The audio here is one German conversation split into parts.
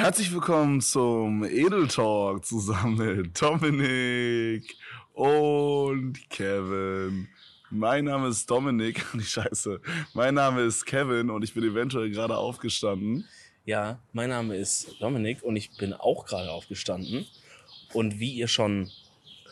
Herzlich willkommen zum Edel Talk zusammen mit Dominik und Kevin. Mein Name ist Dominik ich scheiße. Mein Name ist Kevin und ich bin eventuell gerade aufgestanden. Ja, mein Name ist Dominik und ich bin auch gerade aufgestanden. Und wie ihr schon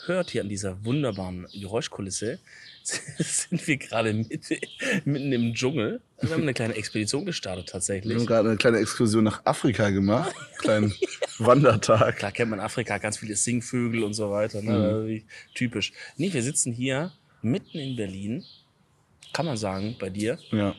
hört hier an dieser wunderbaren Geräuschkulisse, sind wir gerade mitten, mitten im Dschungel. Wir haben eine kleine Expedition gestartet Wir tatsächlich. haben gerade eine kleine Exkursion nach Afrika gemacht. Kleinen Wandertag. Klar kennt man Afrika, ganz viele Singvögel und so weiter. Ne? Mhm. Typisch. Nee, wir sitzen hier mitten in Berlin, kann man sagen, bei dir Ja.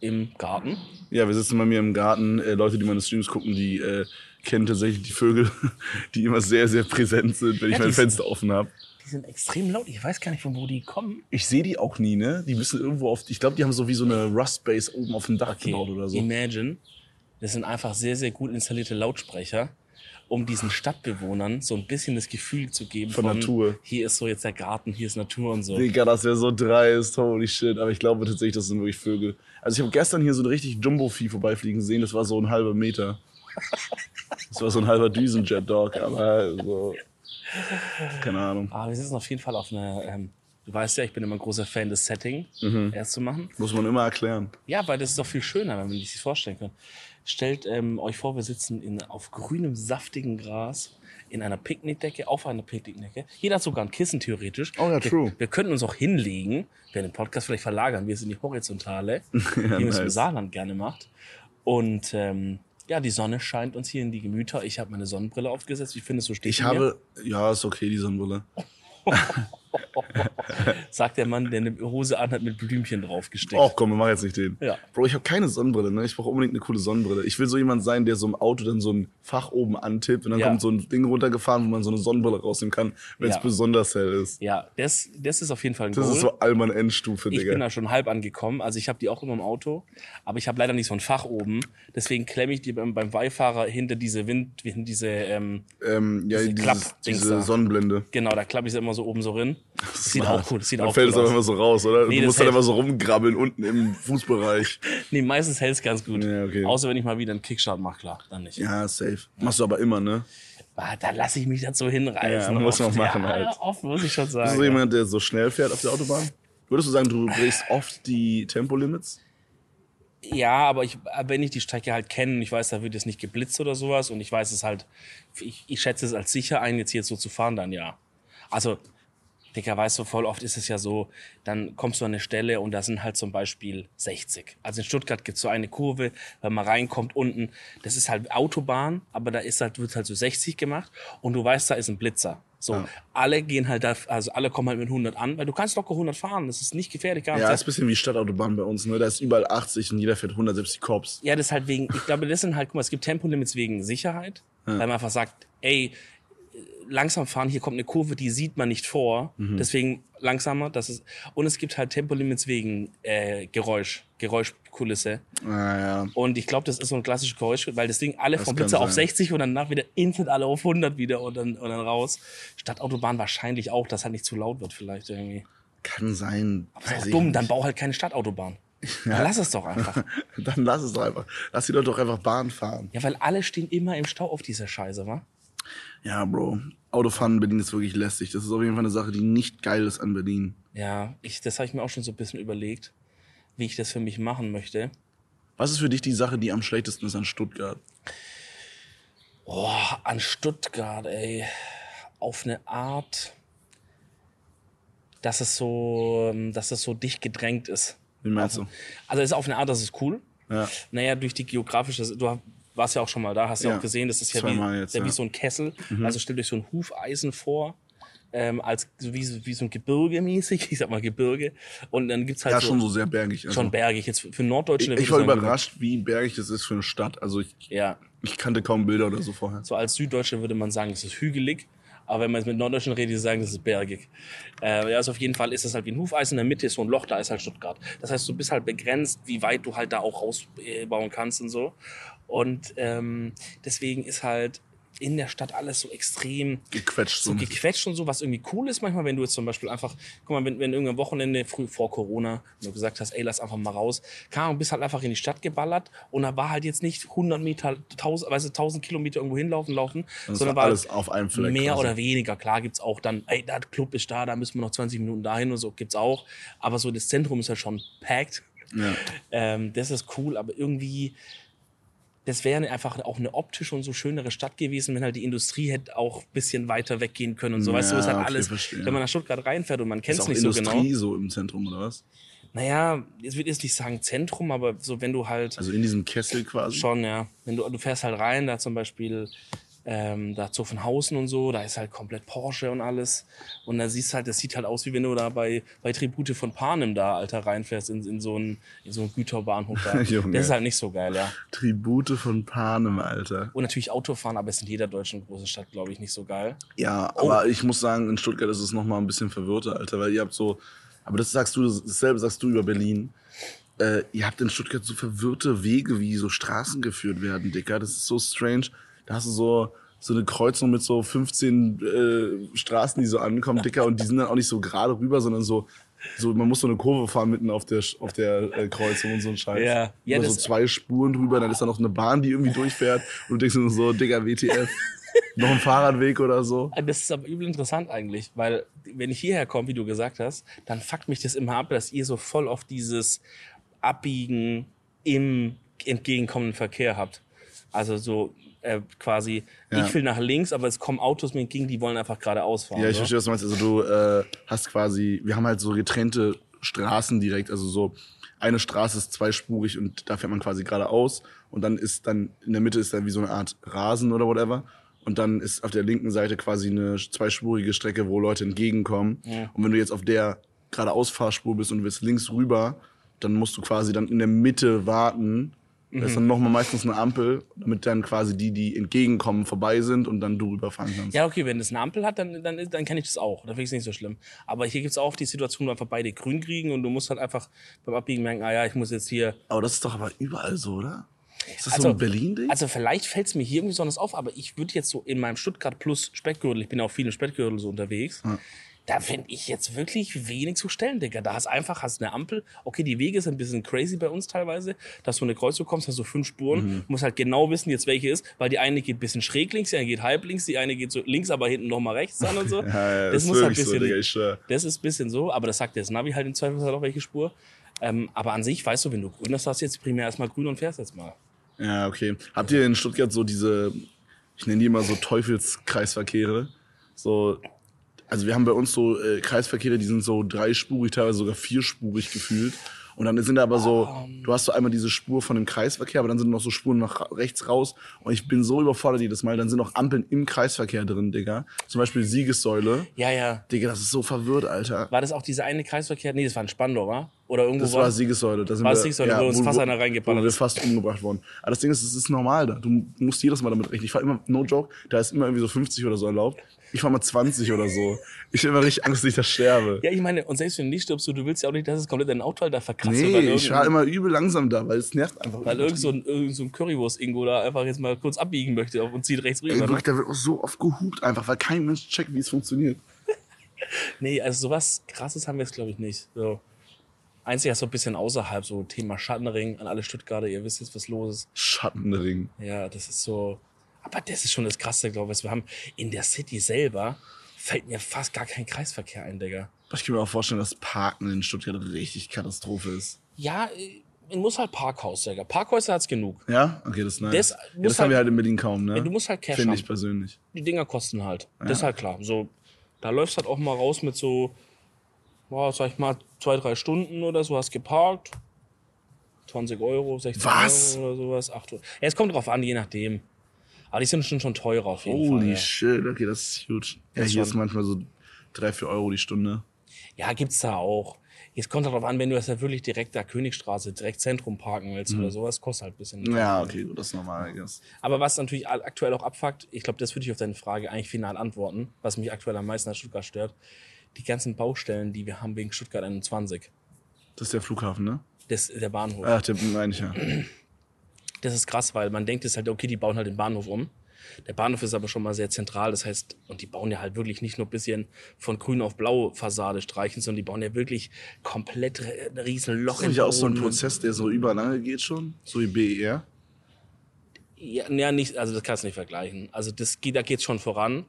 im Garten. Ja, wir sitzen bei mir im Garten. Äh, Leute, die meine Streams gucken, die äh, kennen tatsächlich die Vögel, die immer sehr, sehr präsent sind, wenn Ja, ich mein Fenster offen habe. Die sind extrem laut. Ich weiß gar nicht, von wo die kommen. Ich sehe die auch nie, ne? Die müssen irgendwo auf. Ich glaube, die haben so wie so eine Rust Base oben auf dem Dach gebaut oder so. Imagine, das sind einfach sehr, sehr gut installierte Lautsprecher, um diesen Stadtbewohnern so ein bisschen das Gefühl zu geben Von Natur. Hier ist so jetzt der Garten, hier ist Natur und so. Digga, das wäre so dreist, holy shit. Aber ich glaube tatsächlich, das sind wirklich Vögel. Also ich habe gestern hier so ein richtig Jumbo-Vieh vorbeifliegen sehen, das war so ein halber Meter. Das war so ein halber Düsenjet-Dog, aber so. Keine Ahnung. Aber wir sitzen auf jeden Fall auf einer, ähm, du weißt ja, ich bin immer ein großer Fan des Setting, Mhm. erst zu machen. Muss man immer erklären. Ja, weil das ist doch viel schöner, wenn man sich das vorstellen kann. Stellt ähm, euch vor, wir sitzen in, auf grünem, saftigen Gras in einer Picknickdecke, auf einer Picknickdecke. Jeder hat sogar ein Kissen theoretisch. Oh ja, wir, true. Wir könnten uns auch hinlegen, wir den Podcast vielleicht verlagern, wir sind die Horizontale, wie man es im nice. Saarland gerne macht. Und ähm, ja, die Sonne scheint uns hier in die Gemüter. Ich habe meine Sonnenbrille aufgesetzt. Wie findest du, steht Ich die mir? habe. Ja, ist okay, die Sonnenbrille. Sagt der Mann, der eine Hose anhat mit Blümchen draufgesteckt. Oh komm, wir machen jetzt nicht den. Ja. Bro, ich habe keine Sonnenbrille, ne? Ich brauche unbedingt eine coole Sonnenbrille. Ich will so jemand sein, der so im Auto dann so ein Fach oben antippt und dann Ja. kommt so ein Ding runtergefahren, wo man so eine Sonnenbrille rausnehmen kann, wenn es Ja. besonders hell ist. Ja, das, das ist auf jeden Fall ein Das Goal. ist so Allmann Endstufe, Ich Digga. bin da schon halb angekommen. Also ich habe die auch immer im Auto, aber ich habe leider nicht so ein Fach oben. Deswegen klemme ich die beim, beim Beifahrer hinter diese Wind, hinter diese, ähm, ähm, ja, diese dieses, diese. Sonnenblende. genau, da klappe ich sie immer so oben so rein. Das sieht auch cool, das sieht Dann auch fällt cool es aber immer so raus, oder? Nee, du musst dann immer so rumgrabbeln unten im Fußbereich. Nee, meistens hält es ganz gut. Ja, okay. Außer wenn ich mal wieder einen Kickstart mache, klar, dann nicht. Ja, safe. Machst du aber immer, ne? Ah, da lasse ich mich dazu hinreißen. Ja, muss man machen ja, halt. Oft muss ich schon Bist du sagen. so ja. jemand, der so schnell fährt auf der Autobahn? Würdest du sagen, du brichst oft die Tempolimits? Ja, aber ich, wenn ich die Strecke halt kenne und ich weiß, da wird jetzt nicht geblitzt oder sowas und ich weiß es halt, ich, ich schätze es als sicher ein, jetzt hier so zu fahren, dann ja. Also, Dicker, weißt du, voll oft ist es ja so, dann kommst du an eine Stelle und da sind halt zum Beispiel 60. Also in Stuttgart gibt's so eine Kurve, wenn man reinkommt unten, das ist halt Autobahn, aber da ist halt, wird halt so 60 gemacht und du weißt, da ist ein Blitzer. So, Ja. alle gehen halt da, also alle kommen halt mit 100 an, weil du kannst locker 100 fahren, das ist nicht gefährlich, gar Ja, nicht. ist ein bisschen wie Stadtautobahn bei uns, ne? Da ist überall 80 und jeder fährt 170 Cops. Ja, das ist halt wegen, ich glaube, das sind halt, guck mal, es gibt Tempolimits wegen Sicherheit, weil man einfach sagt, ey, langsam fahren, hier kommt eine Kurve, die sieht man nicht vor, deswegen langsamer, das ist, und es gibt halt Tempolimits wegen äh, Geräusch, Geräuschkulisse. Naja. Und ich glaube, das ist so ein klassisches Geräusch, weil das Ding alle Das vom kann Blitzer auf sein. 60 und danach wieder instant alle auf 100 wieder und dann, und dann raus. Stadtautobahn wahrscheinlich auch, dass halt nicht zu laut wird vielleicht irgendwie. Kann sein. Aber ist auch dumm, nicht. dann bau halt keine Stadtautobahn. Dann lass es doch einfach. Dann lass es doch einfach. Lass die Leute doch einfach Bahn fahren. Ja, weil alle stehen immer im Stau auf dieser Scheiße, wa? Ja, Bro. Autofahren in Berlin ist wirklich lästig. Das ist auf jeden Fall eine Sache, die nicht geil ist an Berlin. Ja, ich, das habe ich mir auch schon so ein bisschen überlegt, wie ich das für mich machen möchte. Was ist für dich die Sache, die am schlechtesten ist an Stuttgart? Oh, an Stuttgart, ey. Auf eine Art, dass es so, ähm, dass es so dicht gedrängt ist. Wie meinst du? Also es ist auf eine Art, das ist cool. Ja. Naja, durch die geografische, du warst ja auch schon mal da, hast ja, Ja, auch gesehen, das ist ja, wie, jetzt, ja wie. Mhm. so ein Kessel. Also stellt euch so ein Hufeisen vor, ähm, als wie, so- wie so ein Gebirge mäßig, ich sag mal Gebirge. Und dann gibt's halt Ja, so, schon so sehr bergig. Also. schon bergig. Jetzt für Norddeutschland Ich, ich war überrascht, wie bergig das ist für eine Stadt. Also ich, Ja, ich kannte kaum Bilder oder so vorher. so als Süddeutscher würde man sagen, es ist hügelig. Aber wenn man jetzt mit Norddeutschen redet, die sagen, das ist bergig. Äh, ja, also auf jeden Fall ist das halt wie ein Hufeisen. In der Mitte ist so ein Loch, da ist halt Stuttgart. Das heißt, du bist halt begrenzt, wie weit du halt da auch rausbauen kannst und so. Und ähm, deswegen ist halt in der Stadt alles so extrem Gequetscht so. gequetscht und so, was irgendwie cool ist manchmal, wenn du jetzt zum Beispiel einfach, guck mal, wenn, wenn irgendein Wochenende früh vor Corona, du gesagt hast, ey, lass einfach mal raus, kam und bist halt einfach in die Stadt geballert und da war halt jetzt nicht 100 Meter, 1000, weißt du, 1000 Kilometer irgendwo hinlaufen, laufen, Das sondern war alles auf einem Fleck. mehr quasi. oder weniger. Klar gibt's auch dann, ey, der Club ist da, da müssen wir noch 20 Minuten dahin und so, gibt's auch. Aber so das Zentrum ist halt schon packed. Ja. Ähm, das ist cool, aber irgendwie, das wäre einfach auch eine optisch und so schönere Stadt gewesen, wenn halt die Industrie hätte auch ein bisschen weiter weggehen können und so. weißt du, Ja, ist halt okay, alles, verstehe. wenn man nach Stuttgart reinfährt und man kennt es nicht so Industrie genau. so im Zentrum, oder was? Naja, ich jetzt nicht sagen Zentrum, aber so wenn du halt Also in diesem Kessel quasi. schon, ja, wenn du, du fährst halt rein, da zum Beispiel ähm, da Zuffenhausen und so, da ist halt komplett Porsche und alles. Und da siehst halt, das sieht halt aus, wie wenn du da bei, bei Tribute von Panem da, Alter, reinfährst in, in, so einen, in so einen Güterbahnhof da. Das ist halt nicht so geil, ja. Tribute von Panem, Alter. Und natürlich Autofahren, aber es ist in jeder deutschen großen Stadt, glaube ich, nicht so geil. Ja, Oh. aber ich muss sagen, in Stuttgart ist es noch mal ein bisschen verwirrter, Alter, weil ihr habt so, aber das sagst du, dasselbe sagst du über Berlin. Äh, ihr habt in Stuttgart so verwirrte Wege, wie so Straßen geführt werden, Dicker. Das ist so strange. Da hast du so, so eine Kreuzung mit so 15 äh, Straßen, die so ankommen, Dicker, und die sind dann auch nicht so gerade rüber, sondern so, so man muss so eine Kurve fahren mitten auf der, auf der äh, Kreuzung und so ein Scheiß. Ja. Ja, Über so zwei Spuren drüber, dann ist da noch eine Bahn, die irgendwie durchfährt und du denkst nur so, Digga, WTF. noch ein Fahrradweg oder so. Ah, Das ist aber übel interessant eigentlich, weil wenn ich hierher komme, wie du gesagt hast, dann fuckt mich das immer ab, dass ihr so voll auf dieses Abbiegen im entgegenkommenden Verkehr habt. Also so äh, quasi, Ja. ich will nach links, aber es kommen Autos mir entgegen, die wollen einfach geradeaus fahren. Ja, ich so. verstehe, was du meinst. Also du äh, hast quasi, wir haben halt so getrennte Straßen direkt, also so eine Straße ist zweispurig und da fährt man quasi geradeaus und dann ist dann in der Mitte ist dann wie so eine Art Rasen oder whatever und dann ist auf der linken Seite quasi eine zweispurige Strecke, wo Leute entgegenkommen und wenn du jetzt auf der geradeaus Fahrspur bist und du willst links rüber, dann musst du quasi dann in der Mitte warten. Da ist dann nochmal meistens eine Ampel, damit dann quasi die, die entgegenkommen, vorbei sind und dann du rüberfahren kannst. Ja, okay, wenn es eine Ampel hat, dann, dann, dann kenne ich das auch. Dann finde ich es nicht so schlimm. Aber hier gibt's auch die Situation, wo einfach beide grün kriegen und du musst halt einfach beim Abbiegen merken, ah ja, ich muss jetzt hier Aber das ist doch aber überall so, oder? Ist das Also- so ein Berlin-Ding? Also vielleicht fällt es mir hier irgendwie besonders auf, aber ich würde jetzt so in meinem Stuttgart plus Speckgürtel, ich bin auch viel im Speckgürtel so unterwegs, da finde ich jetzt wirklich wenig zu stellen, Digga. Da hast einfach, hast eine Ampel, okay, die Wege sind ein bisschen crazy bei uns teilweise, dass du in eine Kreuzung kommst, hast du fünf Spuren, Mhm. musst halt genau wissen jetzt welche ist, weil die eine geht ein bisschen schräg links, die eine geht halb links, die eine geht so links, aber hinten nochmal rechts dann und so. ja, ja, das ist muss halt ein wirklich so, bisschen, Digga, ich das ist ein bisschen so, aber das sagt der Navi halt im Zweifelsfall auch welche Spur. Ähm, aber an sich, weißt du, wenn du grün hast, hast du jetzt primär erstmal grün und fährst jetzt mal. Ja, okay. Habt ihr in Stuttgart so diese, ich nenne die immer so Teufelskreisverkehre? So, also wir haben bei uns so äh, Kreisverkehre, die sind so dreispurig, teilweise sogar vierspurig gefühlt. Und dann sind da aber so, du hast so einmal diese Spur von dem Kreisverkehr, aber dann sind noch so Spuren nach rechts raus. Und ich bin so überfordert jedes Mal. Dann sind noch Ampeln im Kreisverkehr drin, Digga. Zum Beispiel Siegessäule. Ja, ja. Digga, das ist so verwirrt, Alter. War das auch dieser eine Kreisverkehr? Nee, das war in Spandau, war? Oder irgendwo Das war Siegessäule. Da sind War wir, es Siegessäule, wo uns fast einer reingeballert wo wir ist. fast umgebracht worden. Aber das Ding ist, es ist normal da. Du musst jedes Mal damit rechnen. Ich fahr immer, no joke, da ist immer irgendwie so 50 oder so erlaubt. Ich fahr mal 20 oder so. Ich hab immer richtig Angst, dass ich da sterbe. Ja, ich meine, und selbst wenn du nicht stirbst, du, willst ja auch nicht, dass es komplett dein Auto halt da verkratzt wird, nee, weil ich fahr immer übel langsam da, weil es nervt einfach. weil irgend so ein, irgend so ein Currywurst-Ingo da einfach jetzt mal kurz abbiegen möchte und zieht rechts Ey, rüber. Ne? wirklich, da wird auch so oft gehupt einfach, weil kein Mensch checkt, wie es funktioniert. Nee, also sowas krasses haben wir jetzt, glaube ich, nicht. So. Einzig so ein bisschen außerhalb, so Thema Schattenring an alle Stuttgarter, ihr wisst jetzt, was los ist. Schattenring. Ja, das ist so. Aber das ist schon das Krasse, glaube ich. Wir haben in der City selber fällt mir fast gar kein Kreisverkehr ein, Digga. Ich kann mir auch vorstellen, dass Parken in Stuttgart richtig Katastrophe ist. Ja, äh, man muss halt Parkhaus, Digga. Parkhäuser hat's genug. Ja? Okay, das ist nice. Das ja, das haben halt- wir halt in Berlin kaum, ne? Ja, du musst halt Cash Finde haben. ich persönlich. Die Dinger kosten halt. Das ist halt klar. So, da läufst halt auch mal raus mit so, boah, sag ich mal, zwei, drei Stunden oder so, hast geparkt. 20 Euro, 16 Was? Euro oder sowas. 8 Euro. Ja, es kommt drauf an, je nachdem. Aber die sind schon, schon teurer auf jeden Holy Fall. Ja. shit, okay, das ist huge. Ja, Das hier ist manchmal so drei, vier Euro die Stunde. Ja, gibt's da auch. Jetzt kommt darauf an, wenn du das ja wirklich direkt da Königstraße, direkt Zentrum parken willst oder sowas, kostet halt ein bisschen. Mhm. Ja, okay, gut, das ist normal, I guess. Aber was natürlich aktuell auch abfuckt, ich glaube, das würde ich auf deine Frage eigentlich final antworten, was mich aktuell am meisten an Stuttgart stört, die ganzen Baustellen, die wir haben wegen Stuttgart 21. Das ist der Flughafen, ne? Das ist der Bahnhof. Ach, der meine ich ja. Das ist krass, weil man denkt es halt, okay, die bauen halt den Bahnhof um. Der Bahnhof ist aber schon mal sehr zentral, das heißt, und die bauen ja halt wirklich nicht nur ein bisschen von grün auf blau Fassade streichen, sondern die bauen ja wirklich komplett ein riesen Loch Ist nicht auch so ein. Prozess, der so überlange geht schon? So wie BER? Ja, ja, nicht, also das kannst du nicht vergleichen. Also das geht, da geht's schon voran.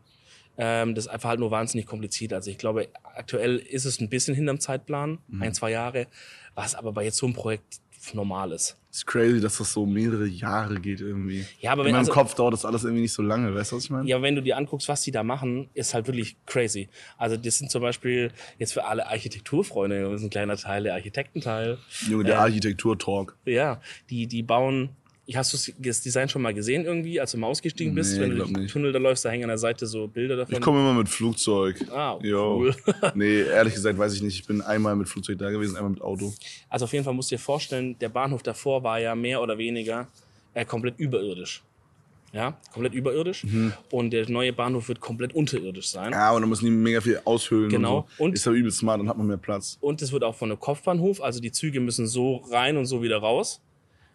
Ähm, das ist einfach halt nur wahnsinnig kompliziert. Also ich glaube, aktuell ist es ein bisschen hinterm Zeitplan, Mhm. ein, zwei Jahre, was aber bei jetzt so einem Projekt normal ist. Ist crazy, dass das so mehrere Jahre geht irgendwie. Ja, aber In wenn- meinem also- Kopf dauert das alles irgendwie nicht so lange, weißt du, was ich meine? Ja, aber wenn du dir anguckst, was die da machen, ist halt wirklich crazy. Also das sind zum Beispiel jetzt für alle Architekturfreunde, das ist ein kleiner Teil, der Architektenteil. Junge, der äh, Architektur-Talk. Ja, die, die bauen. Hast du das Design schon mal gesehen irgendwie, als du mal ausgestiegen bist? Nee, wenn du durch den nicht. Tunnel da läufst, da hängen an der Seite so Bilder davon. Ich komme immer mit Flugzeug. Ah, Jo. cool. nee, ehrlich gesagt weiß ich nicht. Ich bin einmal mit Flugzeug da gewesen, einmal mit Auto. Also auf jeden Fall musst du dir vorstellen, der Bahnhof davor war ja mehr oder weniger äh, komplett überirdisch. Ja, komplett überirdisch. Mhm. Und der neue Bahnhof wird komplett unterirdisch sein. Ja, und dann müssen die mega viel aushöhlen. Genau. Und, so. Und- ist aber übel smart, dann hat man mehr Platz. Und es wird auch von einem Kopfbahnhof, also die Züge müssen so rein und so wieder raus,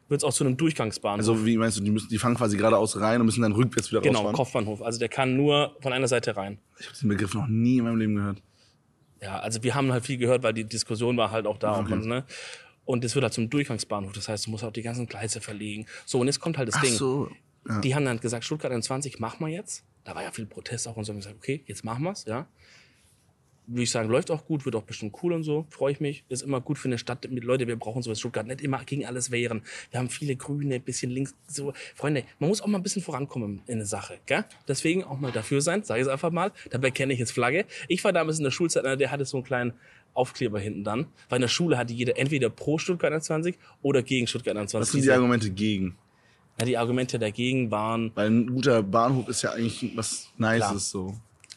wird es auch zu einem Durchgangsbahnhof. Also wie meinst du, die, müssen, die fangen quasi geradeaus rein und müssen dann rückwärts wieder genau, rausfahren? Kopfbahnhof. Also der kann nur von einer Seite rein. Ich habe den Begriff noch nie in meinem Leben gehört. Ja, also wir haben halt viel gehört, weil die Diskussion war halt auch da. Okay. Und, ne? und das wird halt zum Durchgangsbahnhof. Das heißt, du musst auch die ganzen Gleise verlegen. So, und jetzt kommt halt das Ach Ding. so. Ja. Die haben dann gesagt, Stuttgart 21, machen wir jetzt. Da war ja viel Protest auch und so. Und gesagt, okay, jetzt machen wir's, ja. Würde ich sagen, läuft auch gut, wird auch bestimmt cool und so. Freue ich mich. Ist immer gut für eine Stadt mit Leute. Wir brauchen sowas Stuttgart nicht immer gegen alles wehren. Wir haben viele Grüne, bisschen links, so. Freunde, man muss auch mal ein bisschen vorankommen in eine Sache, gell? Deswegen auch mal dafür sein, sage ich es einfach mal. Dabei kenne ich jetzt Flagge. Ich war damals in der Schulzeit, einer, der hatte so einen kleinen Aufkleber hinten dann. Weil in der Schule hatte jeder entweder pro Stuttgart 21 oder gegen Stuttgart 21. Was sind die Argumente gegen? ja, die Argumente dagegen waren, Weil ein guter Bahnhof ist ja eigentlich was Nices Klar. so.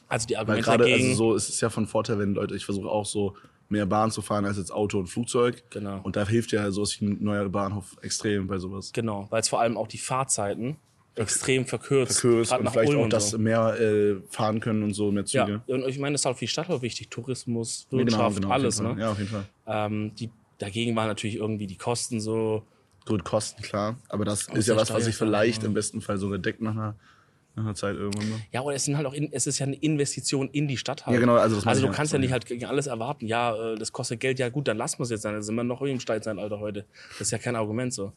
Also die Weil Argumente gerade, dagegen. also so ist es ja von Vorteil, wenn Leute, ich versuche auch so mehr Bahn zu fahren als jetzt Auto und Flugzeug. Genau. Und da hilft ja sowas wie ein neuer Bahnhof extrem bei sowas. Genau, weil es vor allem auch die Fahrzeiten extrem verkürzt. Verkürzt und vielleicht Ulm auch, dass so. mehr äh, fahren können und so, mehr Züge. Ja, und ich meine, das ist auch für die Stadt auch wichtig. Tourismus, Ja, Wirtschaft, auf jeden alles. Ne? Ja, auf jeden Fall. Ähm, die, dagegen waren natürlich irgendwie die Kosten so. Gut, Kosten, klar. Aber das ist ja was, was sich Steuer- vielleicht im besten Fall sogar deckt nach einer, nach einer Zeit irgendwann mal. Ja, aber es sind halt auch, in, es ist ja eine Investition in die Stadt halt. Ja, genau, also also du kannst ja nicht halt gegen alles erwarten. Ja, äh, das kostet Geld. Ja gut, dann lassen wir es jetzt sein. Dann sind wir noch im Steinzeitalter heute. Das ist ja kein Argument so.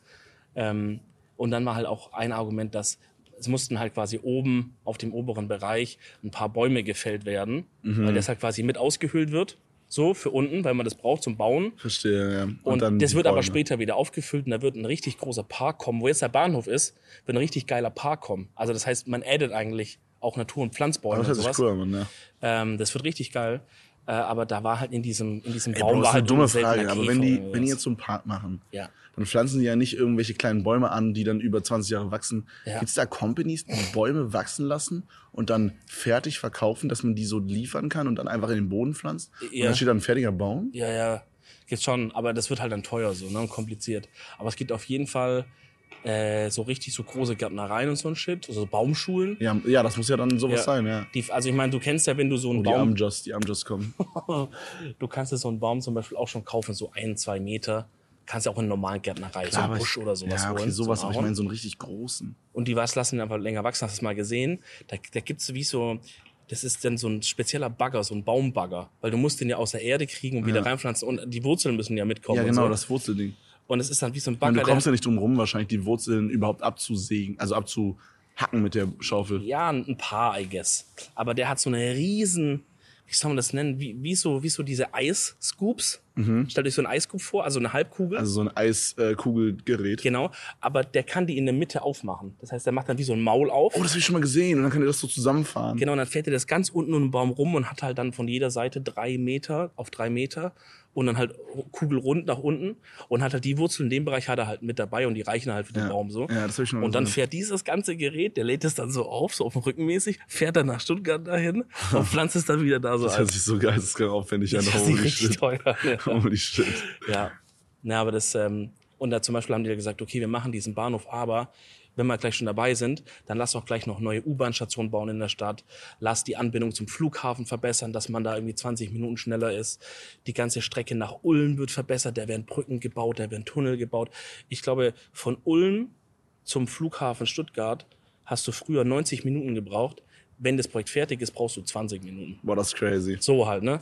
Ähm, und dann war halt auch ein Argument, dass es mussten halt quasi oben auf dem oberen Bereich ein paar Bäume gefällt werden, Mhm. weil das halt quasi mit ausgehöhlt wird. So für unten, weil man das braucht zum Bauen. Verstehe, ja. Und, dann das wird aber Bäume. später wieder aufgefüllt und da wird ein richtig großer Park kommen. Wo jetzt der Bahnhof ist, wird ein richtig geiler Park kommen. Also das heißt, man addet eigentlich auch Natur- und Pflanzbäume Aber das und sowas. cool an, ne? Ähm, das wird richtig geil. Äh, aber da war halt in diesem, in diesem Ey, Baum Bro, das ist halt eine dumme ein seltener Frage, aber wenn die, wenn die jetzt so einen Park machen, Ja. dann pflanzen die ja nicht irgendwelche kleinen Bäume an, die dann über 20 Jahre wachsen. Ja. Gibt es da Companies, die Bäume wachsen lassen und dann fertig verkaufen, dass man die so liefern kann und dann einfach in den Boden pflanzt? Und Ja. dann steht da ein fertiger Baum? Ja, ja, gibt's schon, aber das wird halt dann teuer so, ne, und kompliziert. Aber es gibt auf jeden Fall äh, so richtig so große Gärtnereien und so ein Shit, also Baumschulen. Ja, ja, das muss ja dann sowas Ja. sein, ja. Die, also ich meine, du kennst ja, wenn du so einen Oh, die Baum Amjust, die Amjust kommen. du kannst dir so einen Baum zum Beispiel auch schon kaufen, so ein, zwei Meter. Kannst ja auch in einer normalen Gärtnerei, so einen Busch ich- oder sowas Ja, okay, holen. sowas, so aber ich meine so einen richtig großen. Und die was lassen einfach länger wachsen, hast du es mal gesehen? Da, da gibt's wie so, das ist dann so ein spezieller Bagger, so ein Baumbagger. Weil du musst den ja aus der Erde kriegen und wieder reinpflanzen und die Wurzeln müssen ja mitkommen. Ja, genau, so. das Wurzelding. Und es ist dann wie so ein meine, Bagger, du kommst ja nicht drum rum, wahrscheinlich die Wurzeln überhaupt abzusägen, also abzuhacken mit der Schaufel. ja, ein paar, I guess. Aber der hat so eine riesen, wie soll man das nennen, wie, wie, so, wie so diese Eisscoops. Stellt euch so einen Eiskub vor, also eine Halbkugel. Also so ein Eiskugelgerät. Genau, aber der kann die in der Mitte aufmachen. Das heißt, der macht dann wie so ein Maul auf. Oh, das habe ich schon mal gesehen. Und dann kann ihr das so zusammenfahren. Genau, und dann fährt er das ganz unten um den Baum rum und hat halt dann von jeder Seite drei Meter auf drei Meter und dann halt kugelrund nach unten und hat halt die Wurzel in dem Bereich hat er halt mit dabei und die reichen halt für den Ja. Baum so. Ja, das ich schon Und dann fährt dieses ganze Gerät, der lädt es dann so auf, so auf dem Rücken mäßig, fährt dann nach Stuttgart dahin und pflanzt es dann wieder da so Das hört sich so geisteskrank aufwendig an. Das ist richtig teuer. Ja. Holy shit. Ja. Na, aber das, ähm, und da zum Beispiel haben die ja gesagt, okay, wir machen diesen Bahnhof, aber wenn wir gleich schon dabei sind, dann lass doch gleich noch neue U-Bahn-Stationen bauen in der Stadt. Lass die Anbindung zum Flughafen verbessern, dass man da irgendwie 20 Minuten schneller ist. Die ganze Strecke nach Ulm wird verbessert, da werden Brücken gebaut, da werden Tunnel gebaut. Ich glaube, von Ulm zum Flughafen Stuttgart hast du früher 90 Minuten gebraucht. Wenn das Projekt fertig ist, brauchst du 20 Minuten. Boah, das ist crazy. So halt, ne?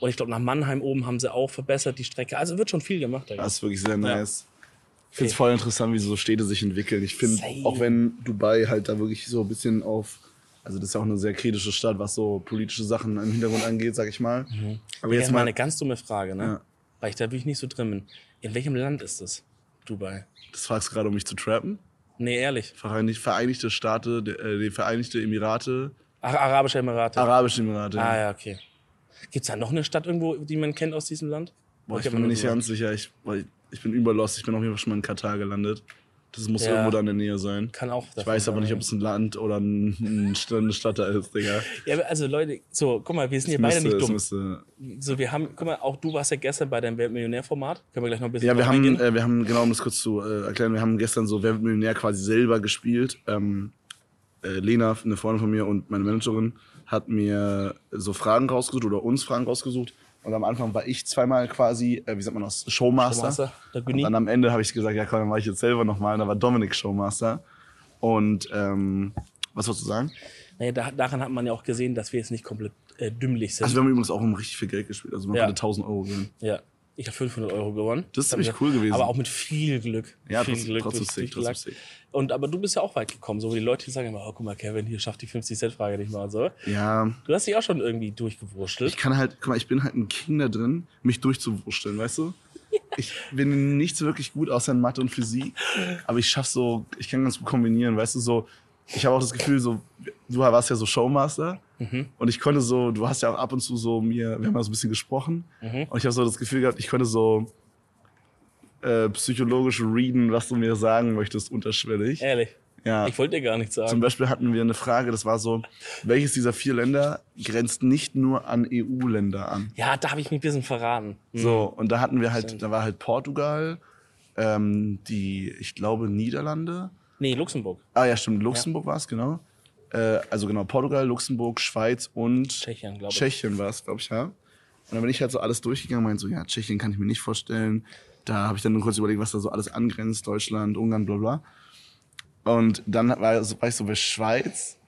Und ich glaube, nach Mannheim oben haben sie auch verbessert die Strecke. Also wird schon viel gemacht. Das ist wirklich sehr nice. Ich finde es voll interessant, wie so Städte sich entwickeln. Ich finde, auch wenn Dubai halt da wirklich so ein bisschen auf, also das ist ja auch eine sehr kritische Stadt, was so politische Sachen im Hintergrund angeht, sag ich mal. Aber Jetzt mal eine ganz dumme Frage, ne? Ja. Weil ich da wirklich nicht so drin bin. In welchem Land ist das? Dubai. das fragst du gerade, um mich zu trappen. Nee, ehrlich. Vereinigte, Vereinigte Staaten, äh, die Vereinigte Emirate, Ach, Arabische Emirate. Arabische Emirate. ah, ja, okay. Gibt's da noch eine Stadt irgendwo, die man kennt aus diesem Land? Boah, ich bin mir nicht so- ganz sicher. Ich, weil ich bin überlost. Ich bin auf jeden Fall schon mal in Katar gelandet. Das muss Ja. irgendwo da in der Nähe sein. Kann auch. Ich weiß aber nicht, ob es ein Land oder ein, eine Stadt da ist, Digga. Ja, also Leute, so, guck mal, wir sind hier beide nicht dumm. müsste- So, wir haben, guck mal, auch du warst ja gestern bei deinem Weltmillionär-Format. Können wir gleich noch ein bisschen Ja, wir haben, äh, wir haben, genau, um das kurz zu äh, erklären, wir haben gestern so Wer wird Millionär quasi selber gespielt. Ähm, äh, Lena, eine Freundin von mir und meine Managerin, hat mir so Fragen rausgesucht oder uns Fragen rausgesucht. Und am Anfang war ich zweimal quasi, äh, wie sagt man das, Showmaster. Showmaster, und dann am Ende habe ich gesagt, ja komm, dann mache ich jetzt selber nochmal. Und da war Dominik Showmaster. Und ähm, was wolltest du sagen? Naja, da, daran hat man ja auch gesehen, dass wir jetzt nicht komplett äh, dümmlich sind. Also wir haben übrigens auch um richtig viel Geld gespielt. Also man Ja. konnte 1000 Euro gewinnen. Ja, ich habe 500 Euro gewonnen. Das ist ziemlich cool gewesen. Aber auch mit viel Glück. Ja, viel trotzdem- trotzdem durch- sick, trotzdem Glück. sick. Und aber du bist ja auch weit gekommen, so wie die Leute die sagen immer, oh, guck mal, Kevin, hier schafft die 50-Cent-Frage nicht mal so. Ja, Du hast dich auch schon irgendwie durchgewurschtelt. ich kann halt, guck mal, ich bin halt ein King da drin, mich durchzuwurschteln, weißt du? Ich bin in nichts wirklich gut außer in Mathe und Physik, aber ich schaff so, ich kann ganz gut kombinieren, weißt du, so, ich habe auch das Gefühl, so, du warst ja so Showmaster und ich konnte so, du hast ja auch ab und zu so mir, wir haben ja so ein bisschen gesprochen und ich habe so das Gefühl gehabt, ich konnte so äh, psychologisch readen, was du mir sagen möchtest, unterschwellig. Ehrlich. Ja. Ich wollte dir gar nichts Zum sagen. Beispiel hatten wir eine Frage, das war so, welches dieser vier Länder grenzt nicht nur an EU-Länder an? Ja, da habe ich mich ein bisschen verraten. Hm. So, und da hatten wir halt, da war halt Portugal, ähm, die, ich glaube, Niederlande. Nee, Luxemburg. Ah ja, stimmt, Luxemburg war es, genau. Äh, also genau, Portugal, Luxemburg, Schweiz und Tschechien, glaube ich. Tschechien war es, glaube ich, ja. Und dann bin ich halt so alles durchgegangen und meinte so, ja, Tschechien kann ich mir nicht vorstellen. Da habe ich dann nur kurz überlegt, was da so alles angrenzt, Deutschland, Ungarn, bla bla. Und dann war, war ich so bei Schweiz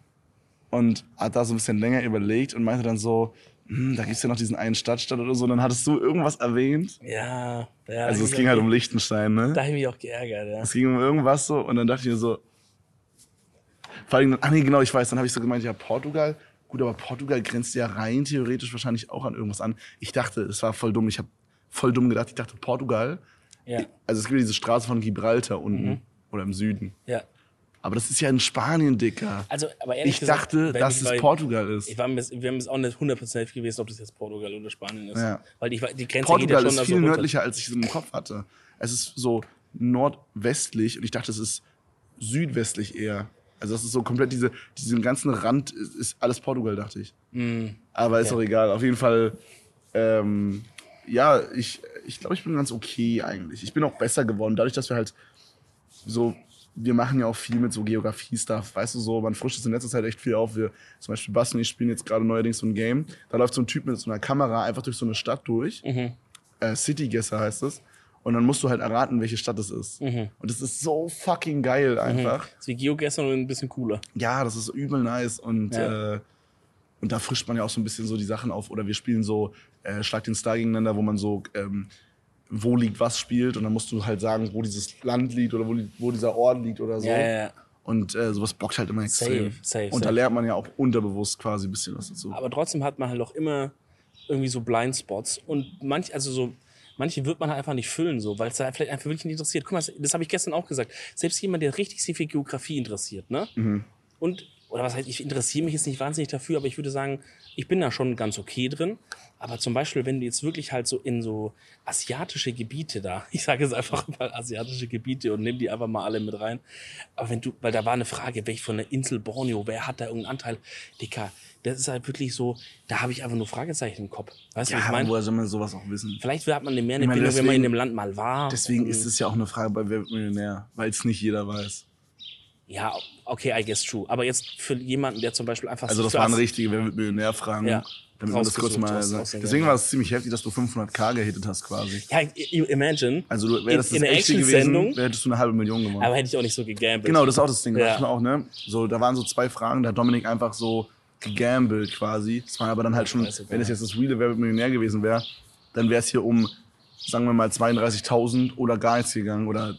und hat da so ein bisschen länger überlegt und meinte dann so, hm, da gibt's ja noch diesen einen Stadtstaat oder so. Und dann hattest du irgendwas erwähnt. Ja, ja. Also es ging halt um Liechtenstein, ne? Da habe ich mich auch geärgert, ja. Es ging um irgendwas so und dann dachte ich mir so, vor allem, ah nee, genau, ich weiß, dann habe ich so gemeint, ja, Portugal, gut, aber Portugal grenzt ja rein theoretisch wahrscheinlich auch an irgendwas an. Ich dachte, es war voll dumm, ich habe voll dumm gedacht, ich dachte, Portugal, Ja, also es gibt ja diese Straße von Gibraltar unten Mhm. oder im Süden. ja. Aber das ist ja in Spanien, Dicker. Also, aber ehrlich Ich gesagt, dachte, dass ich es Portugal ist. Ich war mir, wir haben es auch nicht 100% gewesen, ob das jetzt Portugal oder Spanien ist. Ja. Weil ich, die Grenze Portugal ja ist viel so nördlicher, als ich es im Kopf hatte. Es ist so nordwestlich und ich dachte, es ist südwestlich eher. Also das ist so komplett diese, diesen ganzen Rand ist, ist alles Portugal, dachte ich. Aber ist Mm. Okay. auch egal. Auf jeden Fall, ähm, ja, ich, ich glaube, ich bin ganz okay eigentlich. Ich bin auch besser geworden, dadurch, dass wir halt so, wir machen ja auch viel mit so Geografie-Stuff, weißt du, so, man frischt es in letzter Zeit echt viel auf. Wir, zum Beispiel Basti und ich spielen jetzt gerade neuerdings so ein Game. Da läuft so ein Typ mit so einer Kamera einfach durch so eine Stadt durch. Mhm. Äh, City Guesser heißt es. Und dann musst du halt erraten, welche Stadt es ist. Mhm. Und das ist so fucking geil einfach. Das ist wie Geoguessr nur ein bisschen cooler. Ja, das ist übel nice. Und, Ja. äh, und da frischt man ja auch so ein bisschen so die Sachen auf. Oder wir spielen so äh, Schlag den Star gegeneinander, wo man so ähm, wo liegt was spielt. Und dann musst du halt sagen, wo dieses Land liegt oder wo, wo dieser Ort liegt oder so. Ja, ja, ja. Und äh, sowas bockt halt immer extrem. Safe, safe, und da safe. lernt man ja auch unterbewusst quasi ein bisschen was dazu. Aber trotzdem hat man halt auch immer irgendwie so Blindspots. Und manch, also so, manche wird man halt einfach nicht füllen, so, weil es da vielleicht einfach wirklich nicht interessiert. Guck mal, das, das habe ich gestern auch gesagt. Selbst jemand, der richtig für Geografie interessiert, ne? Mhm. Und, oder was heißt, ich interessiere mich jetzt nicht wahnsinnig dafür, aber ich würde sagen, ich bin da schon ganz okay drin. Aber zum Beispiel, wenn du jetzt wirklich halt so in so asiatische Gebiete da, ich sage es einfach mal asiatische Gebiete und nimm die einfach mal alle mit rein. Aber wenn du, weil da war eine Frage, welch von der Insel Borneo, wer hat da irgendeinen Anteil? Dicker, das ist halt wirklich so, da habe ich einfach nur Fragezeichen im Kopf. Weißt du, was ich Ja, meine? woher soll man sowas auch wissen? Vielleicht hat man mehr eine Ich meine, Bindung, wenn man in dem Land mal war. Deswegen ist es ja auch eine Frage bei Wer wird Millionär, weil es nicht jeder weiß. Ja, okay, I guess true. Aber jetzt für jemanden, der zum Beispiel einfach Also das waren richtige Wer wird Millionär-Fragen. Ja. Damit man das kurz mal sagt. Deswegen war es ziemlich heftig, dass du 500k gehittet hast quasi. Ja, you imagine. Also du wäre das in, das in echte gewesen, hättest du eine halbe Million gewonnen. Aber hätte ich auch nicht so gegambelt. Genau, das ist auch das Ding. Ja. Auch, ne? So, da waren so zwei Fragen, da hat Dominik einfach so gegambelt quasi. Das war aber dann halt schon, wenn es jetzt das reale Wer Millionär gewesen wäre, dann wäre es hier um, sagen wir mal, 32.000 oder gar nichts gegangen oder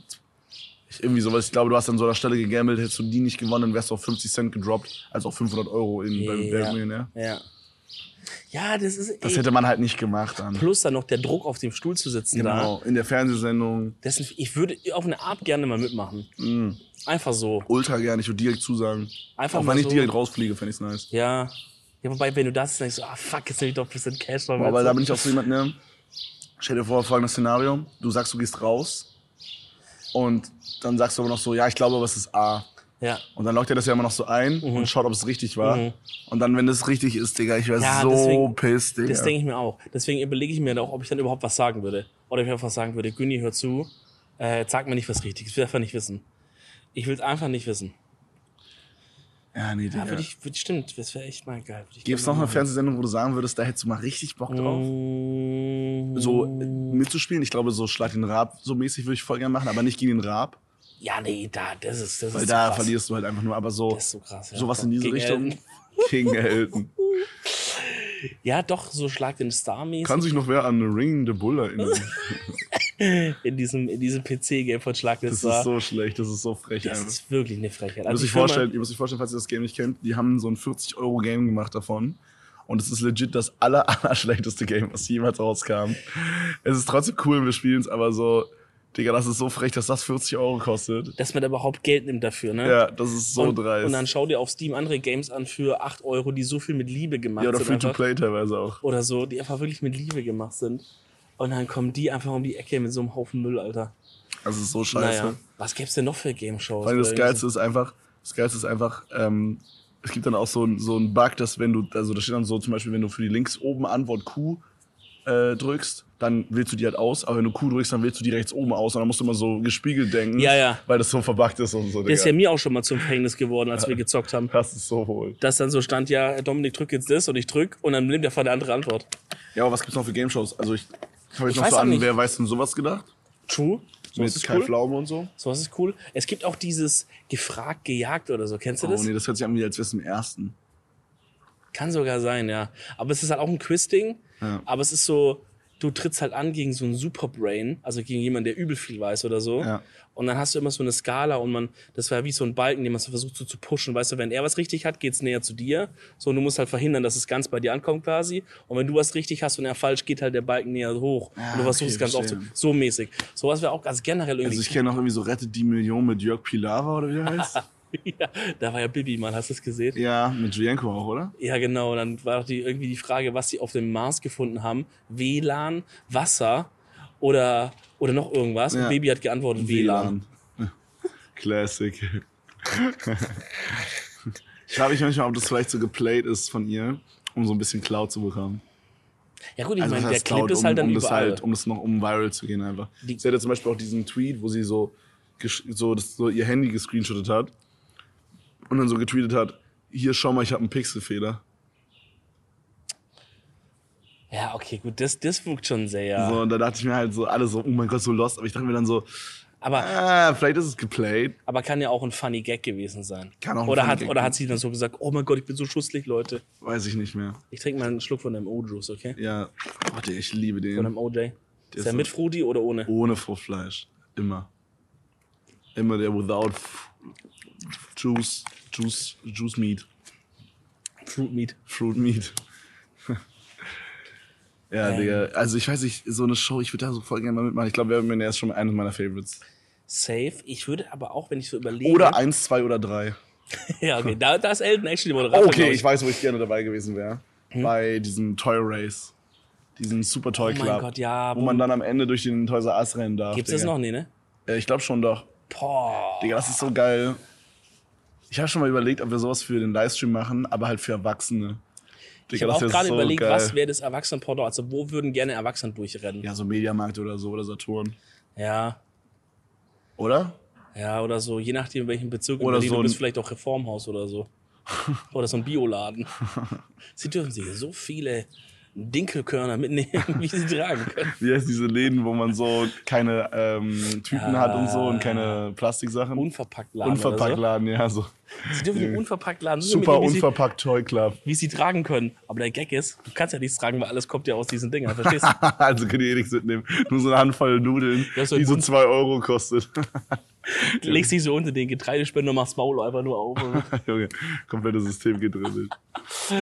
irgendwie sowas. Ich glaube, du hast an so einer Stelle gegambelt, hättest du die nicht gewonnen, dann wärst du auf 50 Cent gedroppt, also auf 500 Euro in beim Wer wird Ja. Ja. Ja, das ist. Das ey, hätte man halt nicht gemacht dann. plus dann noch der Druck auf dem Stuhl zu sitzen da. Genau, in der Fernsehsendung. Dessen, ich würde auf eine Art gerne mal mitmachen. Mm, Einfach so. ultra gerne, ich würde direkt zusagen. Einfach Auch wenn ich so. direkt rausfliege, fände ich's nice. Ja. Ja, wobei, wenn du das denkst, so, ah, fuck, jetzt nehme ich doch ein bisschen Cash. aber da bin ich auch so jemand, ne? Stell dir vor, folgendes Szenario. Du sagst, du gehst raus. Und dann sagst du aber noch so, ja, ich glaube, aber es ist A. Ja. Und dann lockt er das ja immer noch so ein Mhm. und schaut, ob es richtig war. Und dann, wenn das richtig ist, Digga, ich wäre Ja, so deswegen- pissed, Digga. Das denke ich mir auch. Deswegen überlege ich mir dann auch, ob ich dann überhaupt was sagen würde. Oder ob ich einfach sagen würde, Günni, hör zu, äh, sag mir nicht was Richtiges. Ich will einfach nicht wissen. Ich will es einfach nicht wissen. Ja, nee, Digga. Ja, würde ich, würde ich, stimmt, das wäre echt mal geil. Gibt es noch eine Fernsehsendung, wo du sagen würdest, da hättest du mal richtig Bock drauf? machen. So äh, mitzuspielen? Ich glaube, so Schlag den Rab so mäßig würde ich voll gerne machen, aber nicht gegen den Rab, Ja, nee, da, das ist, das weil ist da krass. verlierst du halt einfach nur. Aber so, so krass. Ja. sowas in diese Gegen Richtung. Elton. King Elton. Ja, doch, so Schlag den Star mäßig Kann sich noch wer an Ring the Bull erinnern? in diesem, in diesem PC-Game von Schlag Das ist so schlecht, das ist so frech. das einfach. ist wirklich eine Frechheit. Ihr Also ich vorstellen, ihr müsst euch vorstellen, falls ihr das Game nicht kennt, die haben so ein 40-Euro-Game gemacht davon. Und es ist legit das aller, aller schlechteste Game, was jemals rauskam. Es ist trotzdem cool, wir spielen es, aber so, Digga, das ist so frech, dass das 40 Euro kostet. dass man da überhaupt Geld nimmt dafür, ne? Ja, das ist so und, dreist. Und dann schau dir auf Steam andere Games an für 8 Euro, die so viel mit Liebe gemacht ja, oder sind. Free-to-Play teilweise auch. Oder so, die einfach wirklich mit Liebe gemacht sind. Und dann kommen die einfach um die Ecke mit so einem Haufen Müll, Alter. Das ist so scheiße. Naja, was gibt's denn noch für Game-Shows? Allem das Geilste ist einfach, das Geilste ist einfach, ähm, es gibt dann auch so, ein- so einen Bug, dass wenn du, also da steht dann so zum Beispiel, wenn du für die links oben Antwort Q äh, drückst, dann wählst du die halt aus, aber wenn du Q drückst, dann wählst du die rechts oben aus und dann musst du immer so gespiegelt denken, Ja, ja. weil das so verbuggt ist und so. Das ist ja mir auch schon mal zum Verhängnis geworden, als wir gezockt haben. Das ist so wohl. Dass dann so stand, ja, Dominik, drück jetzt das und ich drück und dann nimmt er von der andere Antwort. Ja, aber was gibt's noch für Game Shows? Also ich habe jetzt Ich noch so an, nicht. wer weiß denn sowas gedacht? True. So Mit ist Kai cool. Pflaume und so. So ist cool. Es gibt auch dieses gefragt, gejagt oder so. Kennst du Oh das? nee, das hört sich an wie als wär's im ersten. Kann sogar sein, ja. Aber es ist halt auch ein Quiz-Ding. Ja. Aber es ist so, du trittst halt an gegen so einen Superbrain, also gegen jemanden, der übel viel weiß oder so. Ja. Und dann hast du immer so eine Skala und man, das war wie so ein Balken, den man so versucht so zu pushen. Weißt du, wenn er was richtig hat, geht's näher zu dir. So, und du musst halt verhindern, dass es ganz bei dir ankommt quasi. Und wenn du was richtig hast und er falsch, geht halt der Balken näher hoch. Ja, und du versuchst okay, es ganz oft so, so mäßig. Sowas wäre auch ganz generell irgendwie. Also ich kenne noch irgendwie so Rettet die Million mit Jörg Pilawa oder wie der heißt. ja, da war ja Bibi, Mann, hast du es gesehen? ja, mit Julienko auch, oder? Ja, genau. Dann war doch die, irgendwie die Frage, was sie auf dem Mars gefunden haben. WLAN, Wasser oder, oder noch irgendwas. Ja. Und Baby hat geantwortet WLAN. Classic. ich frage mich manchmal, ob das vielleicht so geplayt ist von ihr, um so ein bisschen Cloud zu bekommen. Ja gut, ich Also meine, der Clip Cloud, ist um, halt dann um das überall. halt, um das noch um viral zu gehen einfach. Die- Sie hatte zum Beispiel auch diesen Tweet, wo sie so, so, das, so ihr Handy gescreenshottet hat und dann so getweetet hat, hier schau mal, ich habe einen Pixelfehler. Ja, okay, gut, das, das wirkt schon sehr. So, und da dachte ich mir halt so, alle so, oh mein Gott, so lost. Aber ich dachte mir dann so, Aber, ah, vielleicht ist es geplayt. aber kann ja auch ein funny Gag gewesen sein. Kann auch ein oder funny hat, Gag oder hat sie dann so gesagt, oh mein Gott, ich bin so schusslich, Leute. Weiß ich nicht mehr. Ich trinke mal einen Schluck von deinem O-Juice, okay? Ja, warte, ich liebe den. Von deinem OJ. Ist ist der so- mit Fruity oder ohne? Ohne Fruchtfleisch. Immer. Immer der without Juice, Juice, Juice Meat. Fruit Meat. Fruit Meat. Ja, Ähm. Digga. Also ich weiß nicht, so eine Show, ich würde da so voll gerne mal mitmachen. Ich glaube, Wer Millionär ist schon eines meiner Favorites. Safe. Ich würde aber auch, wenn ich so überlege. Oder eins, zwei oder drei. Ja, okay. Da, da ist Elton actually Moderator. Okay, glaub ich weiß, wo ich gerne dabei gewesen wäre. Bei diesem Toy Race. Diesem Super Toy Hm? Oh Club. mein Gott, ja. Wo man dann am Ende durch den Toys R Us rennen darf. Gibt's das Digga. noch? Nee, ne? Äh, Ich glaube schon doch. Boah. Digga, das ist so geil. Ich habe schon mal überlegt, ob wir sowas für den Livestream machen, aber halt für Erwachsene. Ich habe auch gerade so überlegt, geil. was wäre das Erwachsenenporno? Also, wo würden gerne Erwachsene durchrennen? Ja, so Mediamarkt oder so oder Saturn. Ja. Oder? Ja, oder so, je nachdem, in welchem Bezirk Oder so du bist, vielleicht auch Reformhaus oder so. oder so ein Bioladen. Sie dürfen sich so viele Dinkelkörner mitnehmen, wie sie tragen können. Wie heißt diese Läden, wo man so keine ähm, Tüten hat und so und keine Plastiksachen? Unverpackt Laden. Unverpackt Oder Laden, ja, so. so. Sie dürfen den unverpackt Laden so Super mitnehmen, unverpackt Toy Club. wie sie tragen können. Aber der Gag ist, du kannst ja nichts tragen, weil alles kommt ja aus diesen Dingern. Verstehst du? also können die eh nichts mitnehmen. Nur so eine Handvoll Nudeln, so die so Bund- 2 Euro kostet. Legst dich so unter den Getreidespender und machst Maul einfach nur auf. Junge, komplettes System gedrillt.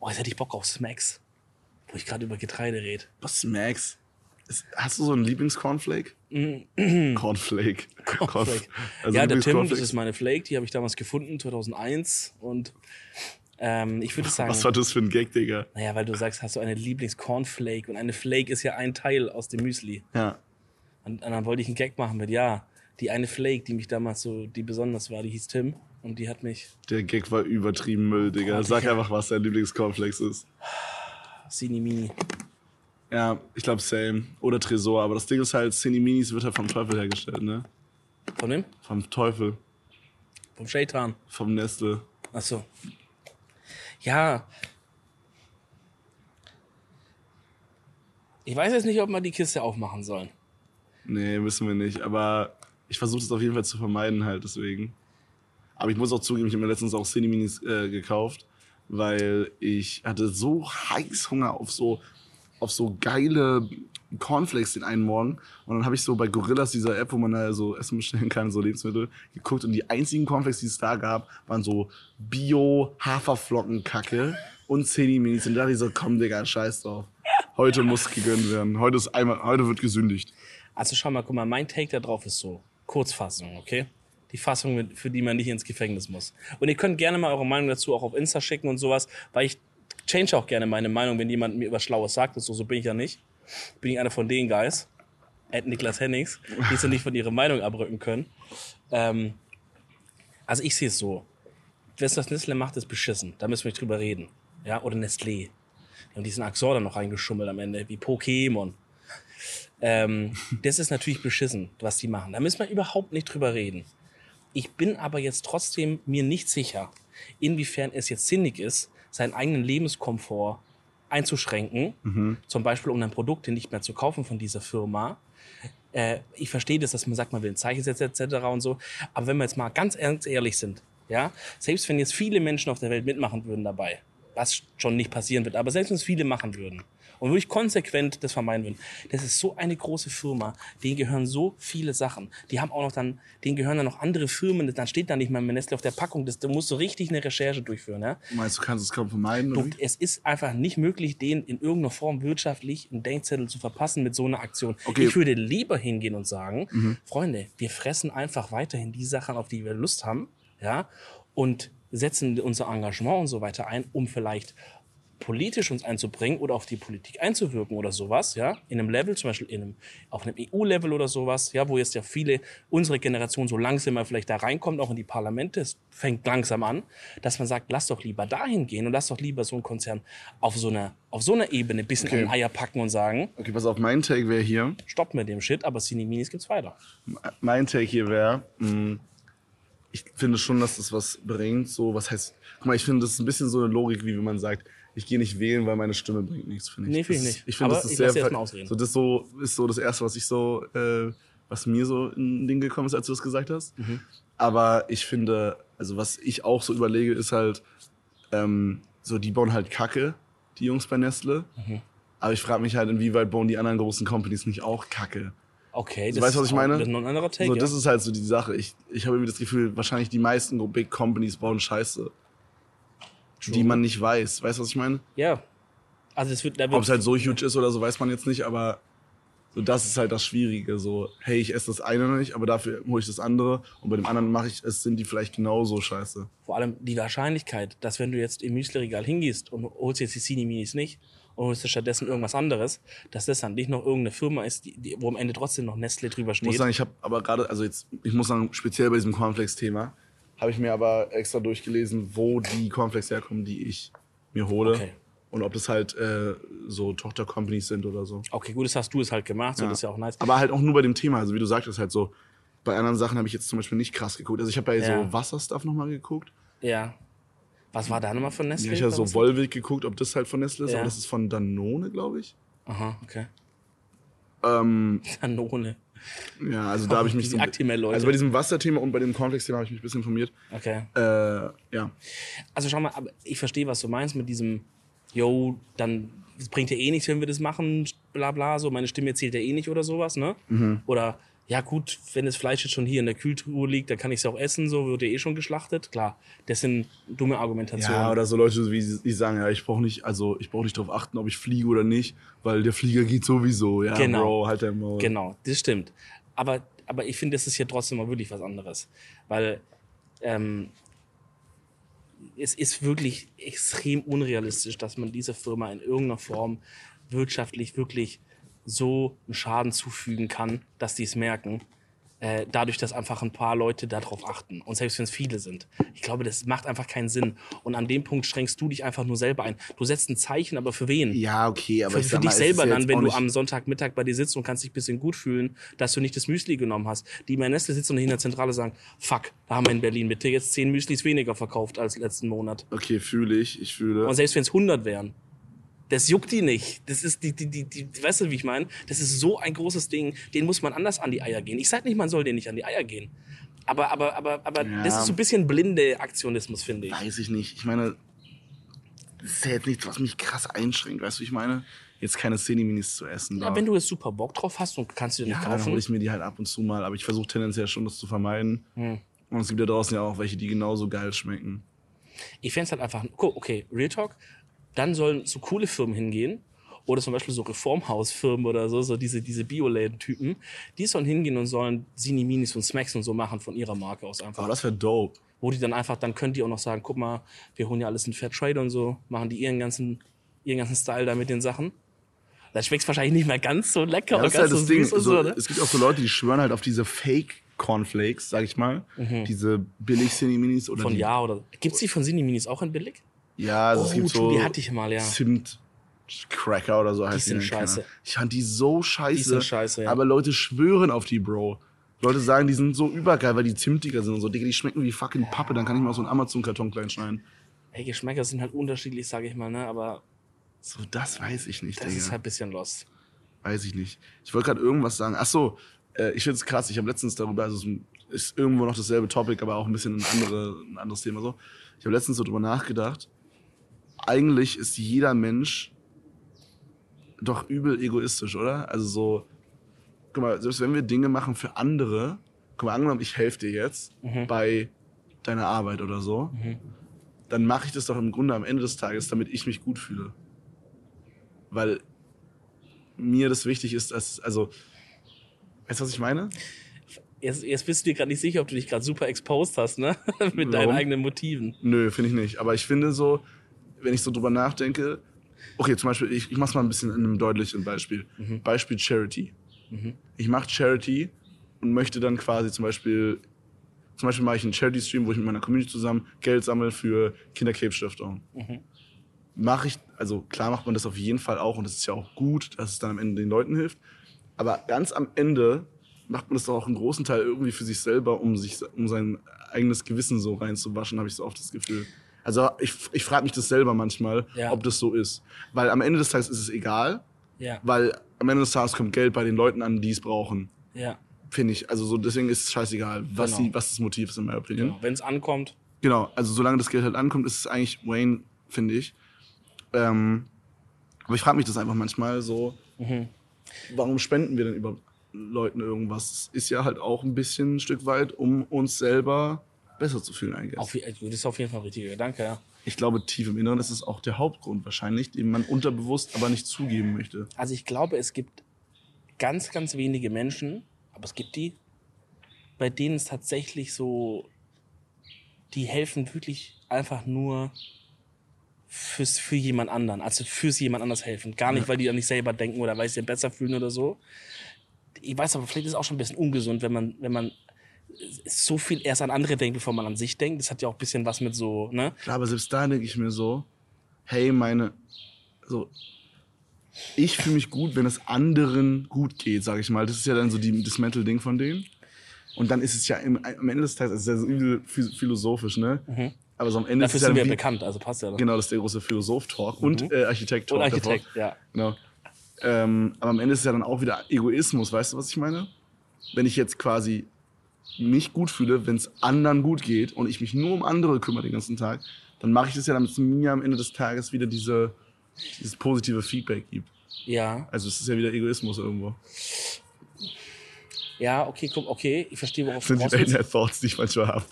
Oh, jetzt hätte ich Bock auf Smacks. Wo ich gerade über Getreide rede. Was? Ist, hast du so einen Lieblingscornflake? Cornflake. Cornflake. Also ja, der Tim, das ist meine Flake, die habe ich damals gefunden, 2001. Und ähm, ich würde sagen, Was war das für ein Gag, Digga? naja, weil du sagst, hast du eine Lieblingscornflake und eine Flake ist ja ein Teil aus dem Müsli. Ja. Und, und dann wollte ich einen Gag machen mit, ja, die eine Flake, die mich damals so, die besonders war, die hieß Tim und die hat mich Der Gag war übertrieben Müll, Digga. Boah, Sag Digga. einfach, was dein Lieblingscornflakes ist. Sini Mini. Ja, ich glaube Same. Oder Tresor. Aber das Ding ist halt, Cine Minis wird halt vom Teufel hergestellt, ne? Von wem? Vom Teufel. Vom Shaitan. Vom Nestle. Ach so. Ja. Ich weiß jetzt nicht, ob wir die Kiste aufmachen sollen. Nee, wissen wir nicht. Aber ich versuche es auf jeden Fall zu vermeiden, halt deswegen. Aber ich muss auch zugeben, ich habe mir letztens auch Cine Minis äh, gekauft, weil ich hatte so heiß Hunger auf so, auf so geile Cornflakes den einen Morgen. Und dann habe ich so bei Gorillas, dieser App, wo man da so Essen bestellen kann, so Lebensmittel, geguckt. Und die einzigen Cornflakes, die es da gab, waren so Bio-Haferflockenkacke und Cine Minis. Und da dachte ich so, komm, Digga, scheiß drauf. Heute muss gegönnt werden. Heute ist einmal, heute wird gesündigt. Also schau mal, guck mal, mein Take da drauf ist so. Kurzfassung, okay? Die Fassung, für die man nicht ins Gefängnis muss. Und ihr könnt gerne mal eure Meinung dazu auch auf Insta schicken und sowas, weil ich change auch gerne meine Meinung, wenn jemand mir was Schlaues sagt. So, so bin ich ja nicht. Bin ich einer von den Guys, at Niklas Hennings, die so nicht von ihrer Meinung abrücken können. Ähm, also ich sehe es so. Was das Nestle macht, ist beschissen. Da müssen wir nicht drüber reden. Ja, oder Nestlé. Die haben diesen Axor dann noch reingeschummelt am Ende, wie Pokémon. Ähm, das ist natürlich beschissen, was die machen. Da müssen wir überhaupt nicht drüber reden. Ich bin aber jetzt trotzdem mir nicht sicher, inwiefern es jetzt sinnig ist, seinen eigenen Lebenskomfort einzuschränken, zum Beispiel um dann Produkte nicht mehr zu kaufen von dieser Firma. Äh, ich verstehe das, dass man sagt, man will ein Zeichen setzen etc. und so. Aber wenn wir jetzt mal ganz ernst ehrlich sind, ja, selbst wenn jetzt viele Menschen auf der Welt mitmachen würden dabei, was schon nicht passieren wird, aber selbst wenn es viele machen würden und wirklich konsequent das vermeiden würden, das ist so eine große Firma, denen gehören so viele Sachen. Die haben auch noch dann, denen gehören dann noch andere Firmen, dann steht da nicht mal Nestle auf der Packung, das, da musst du richtig eine Recherche durchführen, ja. Meinst du, kannst es kaum vermeiden? Du, es ist einfach nicht möglich, denen in irgendeiner Form wirtschaftlich einen Denkzettel zu verpassen mit so einer Aktion. Okay. Mhm. Ich würde lieber hingehen und sagen, Freunde, wir fressen einfach weiterhin die Sachen, auf die wir Lust haben, ja, und setzen unser Engagement und so weiter ein, um vielleicht politisch uns einzubringen oder auf die Politik einzuwirken oder sowas, ja, in einem Level, zum Beispiel in einem, auf einem EU-Level oder sowas, ja, wo jetzt ja viele, unsere Generation so langsam mal vielleicht da reinkommt, auch in die Parlamente, es fängt langsam an, dass man sagt, lass doch lieber dahin gehen und lass doch lieber so einen Konzern auf so einer, auf so einer Ebene ein bisschen Okay. an Eier packen und sagen, Okay, pass auf, mein Take wäre hier. stopp mit dem Shit, aber Cine Minis gibt's weiter. Mein Take hier wäre, ich finde schon, dass das was bringt. So, was heißt, guck mal, ich finde, das ist ein bisschen so eine Logik, wie wenn man sagt, ich gehe nicht wählen, weil meine Stimme bringt nichts, finde ich. Nee, finde ich Das nicht. Ich finde, das ist ich sehr, so das so ist so das erste, was ich so, äh, was mir so in den Ding gekommen ist, als du das gesagt hast. Mhm. Aber ich finde, also was ich auch so überlege, ist halt, ähm, so die bauen halt Kacke, die Jungs bei Nestle. Mhm. Aber ich frage mich halt, inwieweit bauen die anderen großen Companies nicht auch Kacke? Okay, Also, weißt du, was ich ist auch- meine? Das ist noch ein anderer Take. so, ja. das ist halt so die Sache. Ich, ich habe irgendwie das Gefühl, wahrscheinlich die meisten Big Companies bauen Scheiße, die man nicht weiß. Weißt du, was ich meine? ja. Also es wird, Ob es halt so huge ist oder so, weiß man jetzt nicht, aber so das ist halt das Schwierige. So, hey, ich esse das eine nicht, aber dafür hole ich das andere und bei dem anderen mache ich es, sind die vielleicht genauso scheiße. vor allem die Wahrscheinlichkeit, dass wenn du jetzt im Müsli-Regal hingehst und holst jetzt die Cine Minis nicht und holst dir stattdessen irgendwas anderes, dass das dann nicht noch irgendeine Firma ist, die, die, wo am Ende trotzdem noch Nestle drüber Ich muss steht. sagen, ich habe aber gerade, also jetzt, ich muss sagen, speziell bei diesem Cornflakes-Thema, habe ich mir aber extra durchgelesen, wo die Cornflakes herkommen, die ich mir hole. Okay. Und ob das halt äh, so Tochter-Companies sind oder so. Okay, gut, das hast du es halt gemacht, so Ja. das ist ja auch nice. Aber halt auch nur bei dem Thema, also wie du sagtest, halt so, bei anderen Sachen habe ich jetzt zum Beispiel nicht krass geguckt. Also ich habe bei Ja. so Wasserstuff nochmal geguckt. Ja. Was war da nochmal von Nestle? Ja, ich habe so Volvic geguckt, ob das halt von Nestle ist, Ja. aber das ist von Danone, glaube ich. Aha, okay. Ähm, Danone. Ja, also da habe ich mich so. Also bei diesem Wasserthema und bei dem Cornflakes-Thema habe ich mich ein bisschen informiert. Okay. Äh, ja. Also schau mal, ich verstehe, was du meinst mit diesem, yo, dann bringt ja eh nichts, wenn wir das machen, bla bla, so, meine Stimme zählt ja eh nicht oder sowas, ne? Mhm. Oder, ja gut, wenn das Fleisch jetzt schon hier in der Kühltruhe liegt, dann kann ich es auch essen, so, wird ja eh schon geschlachtet, klar. Das sind dumme Argumentationen. Ja, oder so Leute, wie die sagen, ja, ich brauche nicht, also ich brauche nicht darauf achten, ob ich fliege oder nicht, weil der Flieger geht sowieso. Ja, Genau. Bro, halt dein Maul. Genau, das stimmt. Aber, aber ich finde, das ist hier trotzdem mal wirklich was anderes. Weil ähm, es ist wirklich extrem unrealistisch, dass man dieser Firma in irgendeiner Form wirtschaftlich wirklich so einen Schaden zufügen kann, dass die es merken. Äh, dadurch, dass einfach ein paar Leute darauf achten. Und selbst wenn es viele sind. Ich glaube, das macht einfach keinen Sinn. Und an dem Punkt strengst du dich einfach nur selber ein. Du setzt ein Zeichen, aber für wen? Ja, okay, aber für, ich für dich mal, selber ja dann, wenn du am Sonntagmittag bei dir sitzt und kannst dich ein bisschen gut fühlen, dass du nicht das Müsli genommen hast. Die bei Nestle sitzen und in der Zentrale sagen, fuck, da haben wir in Berlin Mitte jetzt zehn Müslis weniger verkauft als letzten Monat. Okay, fühle ich, ich fühle. Und selbst wenn es 100 wären, das juckt die nicht. Das ist die, die, die, die, weißt du, wie ich meine? Das ist so ein großes Ding, den muss man anders an die Eier gehen. Ich sag nicht, man soll den nicht an die Eier gehen. Aber, aber, aber, aber Ja. das ist so ein bisschen blinde Aktionismus, finde ich. Weiß ich nicht. Ich meine, das ist ja jetzt nichts, was mich krass einschränkt, weißt du, wie ich meine? Jetzt keine Szene-Minis zu essen. Ja, wenn du jetzt super Bock drauf hast und kannst du dir ja, nicht dann kaufen. hole ich mir die halt ab und zu mal, aber ich versuche tendenziell schon, das zu vermeiden. Hm. Und es gibt ja draußen ja auch welche, die genauso geil schmecken. Ich fände halt einfach, okay, Real Talk, dann sollen so coole Firmen hingehen, oder zum Beispiel so Reformhausfirmen oder so, so diese, diese Bioläden-Typen, die sollen hingehen und sollen Sini Minis und Smacks und so machen von ihrer Marke aus einfach. Aber das wäre dope. Wo die dann einfach, dann können die auch noch sagen, guck mal, wir holen ja alles in Fairtrade und so, machen die ihren ganzen, ihren ganzen Style da mit den Sachen. Da schmeckt's wahrscheinlich nicht mehr ganz so lecker Ja, das ist halt das so Ding. und So, so, ne? Es gibt auch so Leute, die schwören halt auf diese Fake Cornflakes, sag ich mal. Diese billig Cinni-Minis oder Mhm. Von die, Ja oder. Gibt's die von Sini Minis auch in billig? Ja, also es Oh, gibt true, so die hatte ich mal, ja. Zimt Cracker oder so heißt sind keine scheiße. Ahnung. Ich fand die so scheiße. Die sind scheiße, ja. Aber Leute schwören auf die, Bro. Leute sagen, die sind so übergeil, weil die zimtiger sind und so. Digga, die schmecken wie fucking Pappe. Dann kann ich mal so einen Amazon-Karton klein schneiden. Ey, Geschmäcker sind halt unterschiedlich, sage ich mal, ne? Aber So, das weiß ich nicht, das Digga. ist halt ein bisschen lost. Weiß ich nicht. Ich wollte gerade irgendwas sagen. Ach so, äh, ich finde es krass. Ich habe letztens darüber, also es ist irgendwo noch dasselbe Topic, aber auch ein bisschen ein, andere, ein anderes Thema so. Ich habe letztens so drüber nachgedacht. Eigentlich ist jeder Mensch doch übel egoistisch, oder? Also so, guck mal, selbst wenn wir Dinge machen für andere, guck mal, angenommen, ich helfe dir jetzt bei deiner Arbeit oder so, dann mache ich das doch im Grunde am Ende des Tages, damit ich mich gut fühle. Weil mir das wichtig ist, dass, also, weißt du, was ich meine? Jetzt, jetzt bist du dir gerade nicht sicher, ob du dich gerade super exposed hast, ne? Mit deinen Warum? eigenen Motiven. Nö, finde ich nicht. Aber ich finde so, wenn ich so drüber nachdenke, okay, zum Beispiel, ich, ich mach's mal ein bisschen in einem deutlichen Beispiel. Beispiel Charity. Ich mache Charity und möchte dann quasi zum Beispiel, zum Beispiel mache ich einen Charity-Stream, wo ich mit meiner Community zusammen Geld sammle für Kinderkrebsstiftung. Mache ich, also klar macht man das auf jeden Fall auch und das ist ja auch gut, dass es dann am Ende den Leuten hilft. Aber ganz am Ende macht man das doch auch einen großen Teil irgendwie für sich selber, um sich, um sein eigenes Gewissen so reinzuwaschen, habe ich so oft das Gefühl. Also ich, ich frage mich das selber manchmal, Ja. ob das so ist. Weil am Ende des Tages ist es egal, Ja. weil am Ende des Tages kommt Geld bei den Leuten an, die es brauchen. Ja. Finde ich. Also so, deswegen ist es scheißegal, was, Genau. die, was das Motiv ist, in meiner Opinion. Genau. Wenn es ankommt, Genau, also solange das Geld halt ankommt, ist es eigentlich Wayne, finde ich. Ähm, aber ich frage mich das einfach manchmal so, Mhm. warum spenden wir denn über Leuten irgendwas? Ist ja halt auch ein bisschen ein Stück weit, um uns selber besser zu fühlen, guess. auf, das ist auf jeden Fall ein richtiger Gedanke, ja. Ich glaube, tief im Inneren ist es auch der Hauptgrund wahrscheinlich, den man unterbewusst aber nicht zugeben möchte. Also ich glaube, es gibt ganz, ganz wenige Menschen, aber es gibt die, bei denen es tatsächlich so, die helfen wirklich einfach nur fürs, für jemand anderen, also fürs jemand anders helfen. Gar nicht, weil die an sich selber denken oder weil sie sich besser fühlen oder so. Ich weiß aber, vielleicht ist es auch schon ein bisschen ungesund, wenn man, wenn man so viel erst an andere denkt, bevor man an sich denkt. Das hat ja auch ein bisschen was mit so, ne? Klar, aber selbst da denke ich mir so, hey, meine, so, ich fühle mich gut, wenn es anderen gut geht, sage ich mal. Das ist ja dann so die, das Mental-Ding von denen. Und dann ist es ja im, am Ende des Tages, es ist ja so philosophisch, ne? Aber so am Ende Mhm. Dafür ist es ja sind wir bekannt, also passt ja. Genau, das ist der große Philosoph-Talk und äh, Architekt-Talk. Und Architekt, davor. ja. Genau. Ähm, aber am Ende ist es ja dann auch wieder Egoismus, weißt du, was ich meine? Wenn ich jetzt quasi mich gut fühle, wenn es anderen gut geht und ich mich nur um andere kümmere den ganzen Tag, dann mache ich das ja, damit es mir am Ende des Tages wieder diese, dieses positive Feedback gibt. Ja, Also es ist ja wieder Egoismus irgendwo. ja, okay, guck, okay, ich verstehe, worauf Das sind die raus willst. Late-Night-Thoughts, die ich manchmal habe.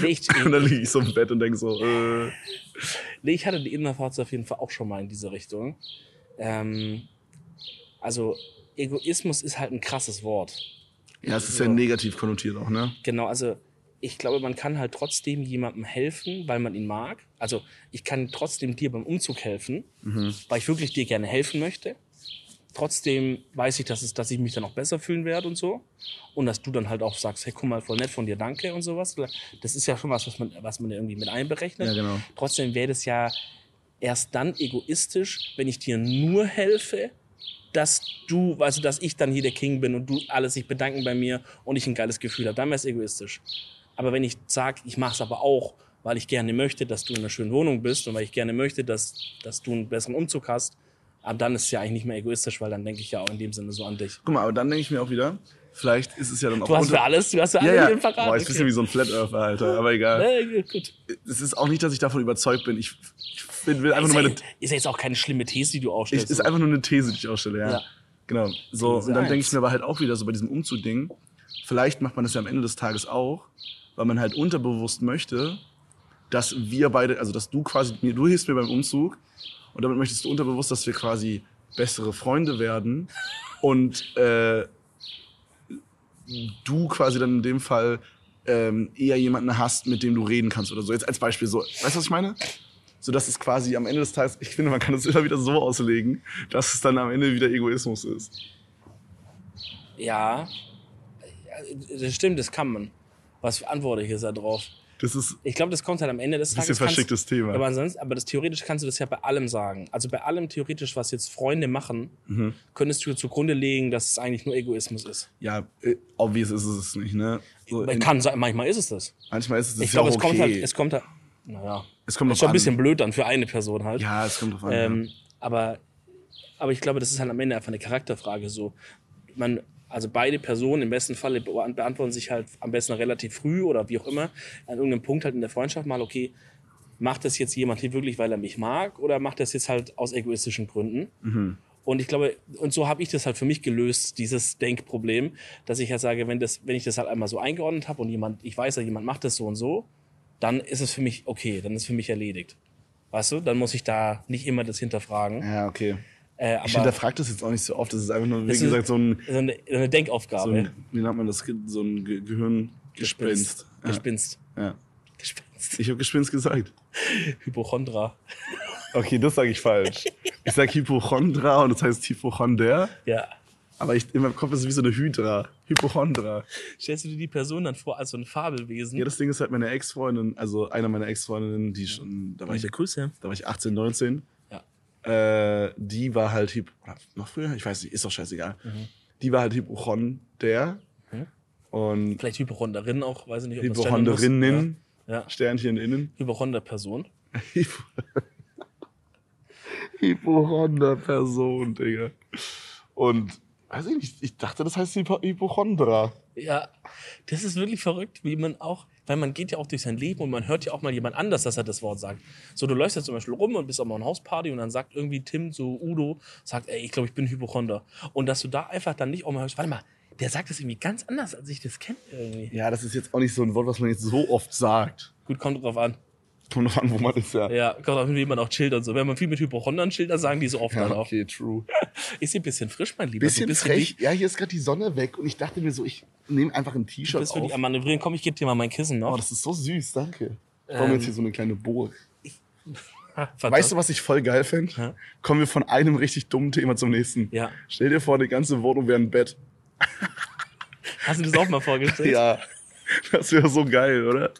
Nee, ich, Und dann liege ich so im Bett und denke so, äh, nee, ich hatte die Innerfahrt auf jeden Fall auch schon mal in diese Richtung. Ähm, also Egoismus ist halt ein krasses Wort. Ja, es ist ja negativ konnotiert auch, ne? Genau, also ich glaube, man kann halt trotzdem jemandem helfen, weil man ihn mag. Also ich kann trotzdem dir beim Umzug helfen, weil ich wirklich dir gerne helfen möchte. Trotzdem weiß ich, dass, es, dass ich mich dann auch besser fühlen werde und so. Und dass du dann halt auch sagst, hey, guck mal, voll nett von dir, danke und sowas. Das ist ja schon was, was man, was man irgendwie mit einberechnet. Ja, genau. Trotzdem wäre das ja erst dann egoistisch, wenn ich dir nur helfe, dass du, also dass ich dann hier der King bin und du alles sich bedanken bei mir und ich ein geiles Gefühl habe, dann wäre es egoistisch. Aber wenn ich sage, ich mache es aber auch, weil ich gerne möchte, dass du in einer schönen Wohnung bist und weil ich gerne möchte, dass, dass du einen besseren Umzug hast, aber dann ist es ja eigentlich nicht mehr egoistisch, weil dann denke ich ja auch in dem Sinne so an dich. Guck mal, aber dann denke ich mir auch wieder, vielleicht ist es ja dann auch Du hast für alles, du hast für Ja, alle ja. hier verraten. Boah, ist ein bisschen wie so ein Flat Earther, Alter, aber egal. äh, gut. Es ist auch nicht, dass ich davon überzeugt bin. Ich, ich bin, will einfach Ist nur ja, meine. ist ja jetzt auch keine schlimme These, die du Ich, aufstellst. ist einfach nur eine These, die ich ausstelle, ja. Ja. Genau. So, und dann denke ich mir aber halt auch wieder so bei diesem Umzug-Ding, vielleicht macht man das ja am Ende des Tages auch, weil man halt unterbewusst möchte, dass wir beide, also dass du quasi, mir- du hilfst mir beim Umzug und damit möchtest du unterbewusst, dass wir quasi bessere Freunde werden und äh, du quasi dann in dem Fall ähm, eher jemanden hast, mit dem du reden kannst oder so. Jetzt als Beispiel so. Weißt du, was ich meine? So dass es quasi am Ende des Tages, ich finde, man kann es immer wieder so auslegen, dass es dann am Ende wieder Egoismus ist. Ja, das stimmt, das kann man. Was antworte ich jetzt da drauf? Das ist Ich glaube, das kommt halt am Ende des ein bisschen Tages. kannst- verschicktes Thema. Aber ansonsten, aber das theoretisch kannst du das ja bei allem sagen. Also bei allem theoretisch, was jetzt Freunde machen, Mhm. könntest du zugrunde legen, dass es eigentlich nur Egoismus ist. ja, äh, obvious ist es nicht, ne? So kann sein, manchmal ist es das. manchmal ist es Ich ja glaube, es kommt okay. halt, es kommt halt, naja, es kommt ist schon ein bisschen blöd dann für eine Person halt. Ja, es kommt drauf an. Ähm, ja. aber, aber ich glaube, das ist halt am Ende einfach eine Charakterfrage. So, man, also beide Personen im besten Falle bea- beantworten sich halt am besten relativ früh oder wie auch immer an irgendeinem Punkt halt in der Freundschaft mal, okay, macht das jetzt jemand hier wirklich, weil er mich mag oder macht das jetzt halt aus egoistischen Gründen? Mhm. Und ich glaube, und so habe ich das halt für mich gelöst, dieses Denkproblem, dass ich halt sage, wenn, das, wenn ich das halt einmal so eingeordnet habe und jemand, ich weiß ja, jemand macht das so und so, dann ist es für mich okay, dann ist es für mich erledigt. Weißt du, dann muss ich da nicht immer das hinterfragen. Ja, okay. Äh, Ich hinterfrage das jetzt auch nicht so oft. Das ist einfach nur, wie gesagt, so ein, so eine, eine Denkaufgabe. so ein, wie nennt man das, so ein Ge Gehirngespinst. Ja. Gespinst. Ja. Gespinst. Ich habe Gespinst gesagt. Hypochondra. Okay, das sage ich falsch. Ich sage Hypochondra und das heißt Hypochonder. Ja. Aber ich, in meinem Kopf ist es wie so eine Hydra. Hypochondra. Stellst du dir die Person dann vor als so ein Fabelwesen? Ja, das Ding ist halt meine Ex-Freundin, also einer meiner Ex-Freundinnen, die schon, da war ich, der Grüße. da war ich 18, 19. Äh, die war halt Hypo, oder noch früher, ich weiß nicht, ist doch scheißegal. Mhm. Die war halt Hypochonder. Und Vielleicht Hypochonderin auch, weiß ich nicht, ob. Hypochonderinnen, Ja. ja. Sternchen innen. Hypochonder-Person. Hypochonder-Person, Digga. Und, weiß ich nicht, ich dachte, das heißt Hypo Hypochondra. Ja, das ist wirklich verrückt, wie man auch, weil man geht ja auch durch sein Leben und man hört ja auch mal jemand anders, dass er das Wort sagt. So, du läufst jetzt zum Beispiel rum und bist auf einer Hausparty und dann sagt irgendwie Tim, so Udo, sagt, ey, ich glaube, ich bin Hypochonder. Und dass du da einfach dann nicht auch mal hörst, warte mal, der sagt das irgendwie ganz anders, als ich das kenne irgendwie. Ja, das ist jetzt auch nicht so ein Wort, was man jetzt so oft sagt. Gut, kommt drauf an. Kommt drauf an, wo man ist, ja. Ja, kommt drauf an, wie man auch chillt und so. Wenn man viel mit Hypochondern chillt, dann sagen die so oft Ja, dann auch. okay, true. Ist hier ein bisschen frisch, mein Lieber. Bisschen du bist frech. Ja, hier ist gerade die Sonne weg und ich dachte mir so, ich nehme einfach ein du T-Shirt bist wirklich auf. am Manövrieren. Komm, ich gebe dir mal mein Kissen noch. Oh, das ist so süß, danke. Wir haben jetzt hier so eine kleine Burg. Weißt du, was ich voll geil fände? Ja. Kommen wir von einem richtig dummen Thema zum nächsten. Ja. Stell dir vor, die ganze Wohnung wäre ein Bett. Hast du das auch mal vorgestellt? Ja, das wäre so geil, oder?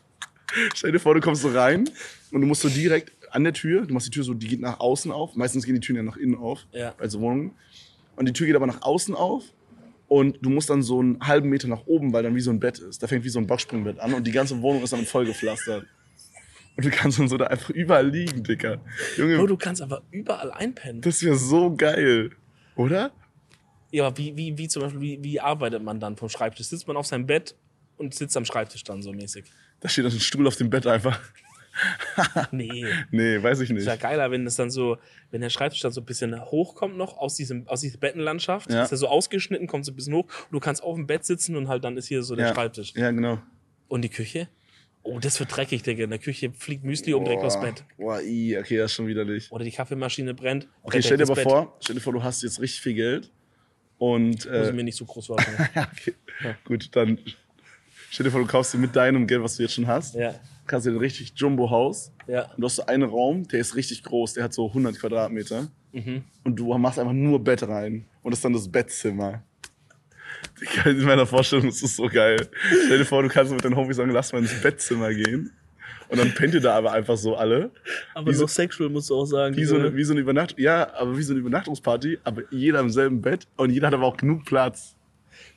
Stell dir vor, du kommst so rein und du musst so direkt an der Tür, du machst die Tür so, die geht nach außen auf. Meistens gehen die Türen ja nach innen auf, Ja. bei so Wohnungen. Und die Tür geht aber nach außen auf und du musst dann so einen halben Meter nach oben, weil dann wie so ein Bett ist. Da fängt wie so ein Boxspringbett an und die ganze Wohnung ist damit vollgepflastert. Und du kannst dann so da einfach überall liegen, Dicker. Junge, Bro, du kannst einfach überall einpennen. das wäre so geil, oder? Ja, aber wie, wie, wie zum Beispiel, wie, wie arbeitet man dann vom Schreibtisch? Sitzt man auf seinem Bett und sitzt am Schreibtisch dann so mäßig? Da steht dann ein Stuhl auf dem Bett einfach. Nee. Nee, weiß ich nicht. Ist ja geiler, wenn das dann so, wenn der Schreibtisch dann so ein bisschen hochkommt noch aus diesem, aus dieser Bettenlandschaft, Ja. ist er so ausgeschnitten, kommt so ein bisschen hoch und du kannst auf dem Bett sitzen und halt dann ist hier so der ja. Schreibtisch. Ja, genau. Und die Küche? Oh, das wird dreckig, Digga. In der Küche fliegt Müsli um direkt aufs Bett. Boah, i, okay, das ist schon widerlich. Oder die Kaffeemaschine brennt. Okay, stell dir aber Bett. vor, stell dir vor, du hast jetzt richtig viel Geld und Muss äh, mir nicht so groß vorstellen. ja, okay. gut, dann stell dir vor, du kaufst dir mit deinem Geld, was du jetzt schon hast, ja, kannst dir ein richtig Jumbo-Haus ja. und du hast so einen Raum, der ist richtig groß, der hat so 100 Quadratmeter Mhm. und du machst einfach nur Bett rein und das ist dann das Bettzimmer. In meiner Vorstellung ist das so geil. Stell dir vor, du kannst mit deinen Homies sagen, lass mal ins Bettzimmer gehen und dann pennt ihr da aber einfach so alle. Aber Wie so- sexual musst du auch sagen. Wie so, eine, wie so eine Übernacht ja, aber wie so eine Übernachtungsparty, aber jeder im selben Bett und jeder hat aber auch genug Platz.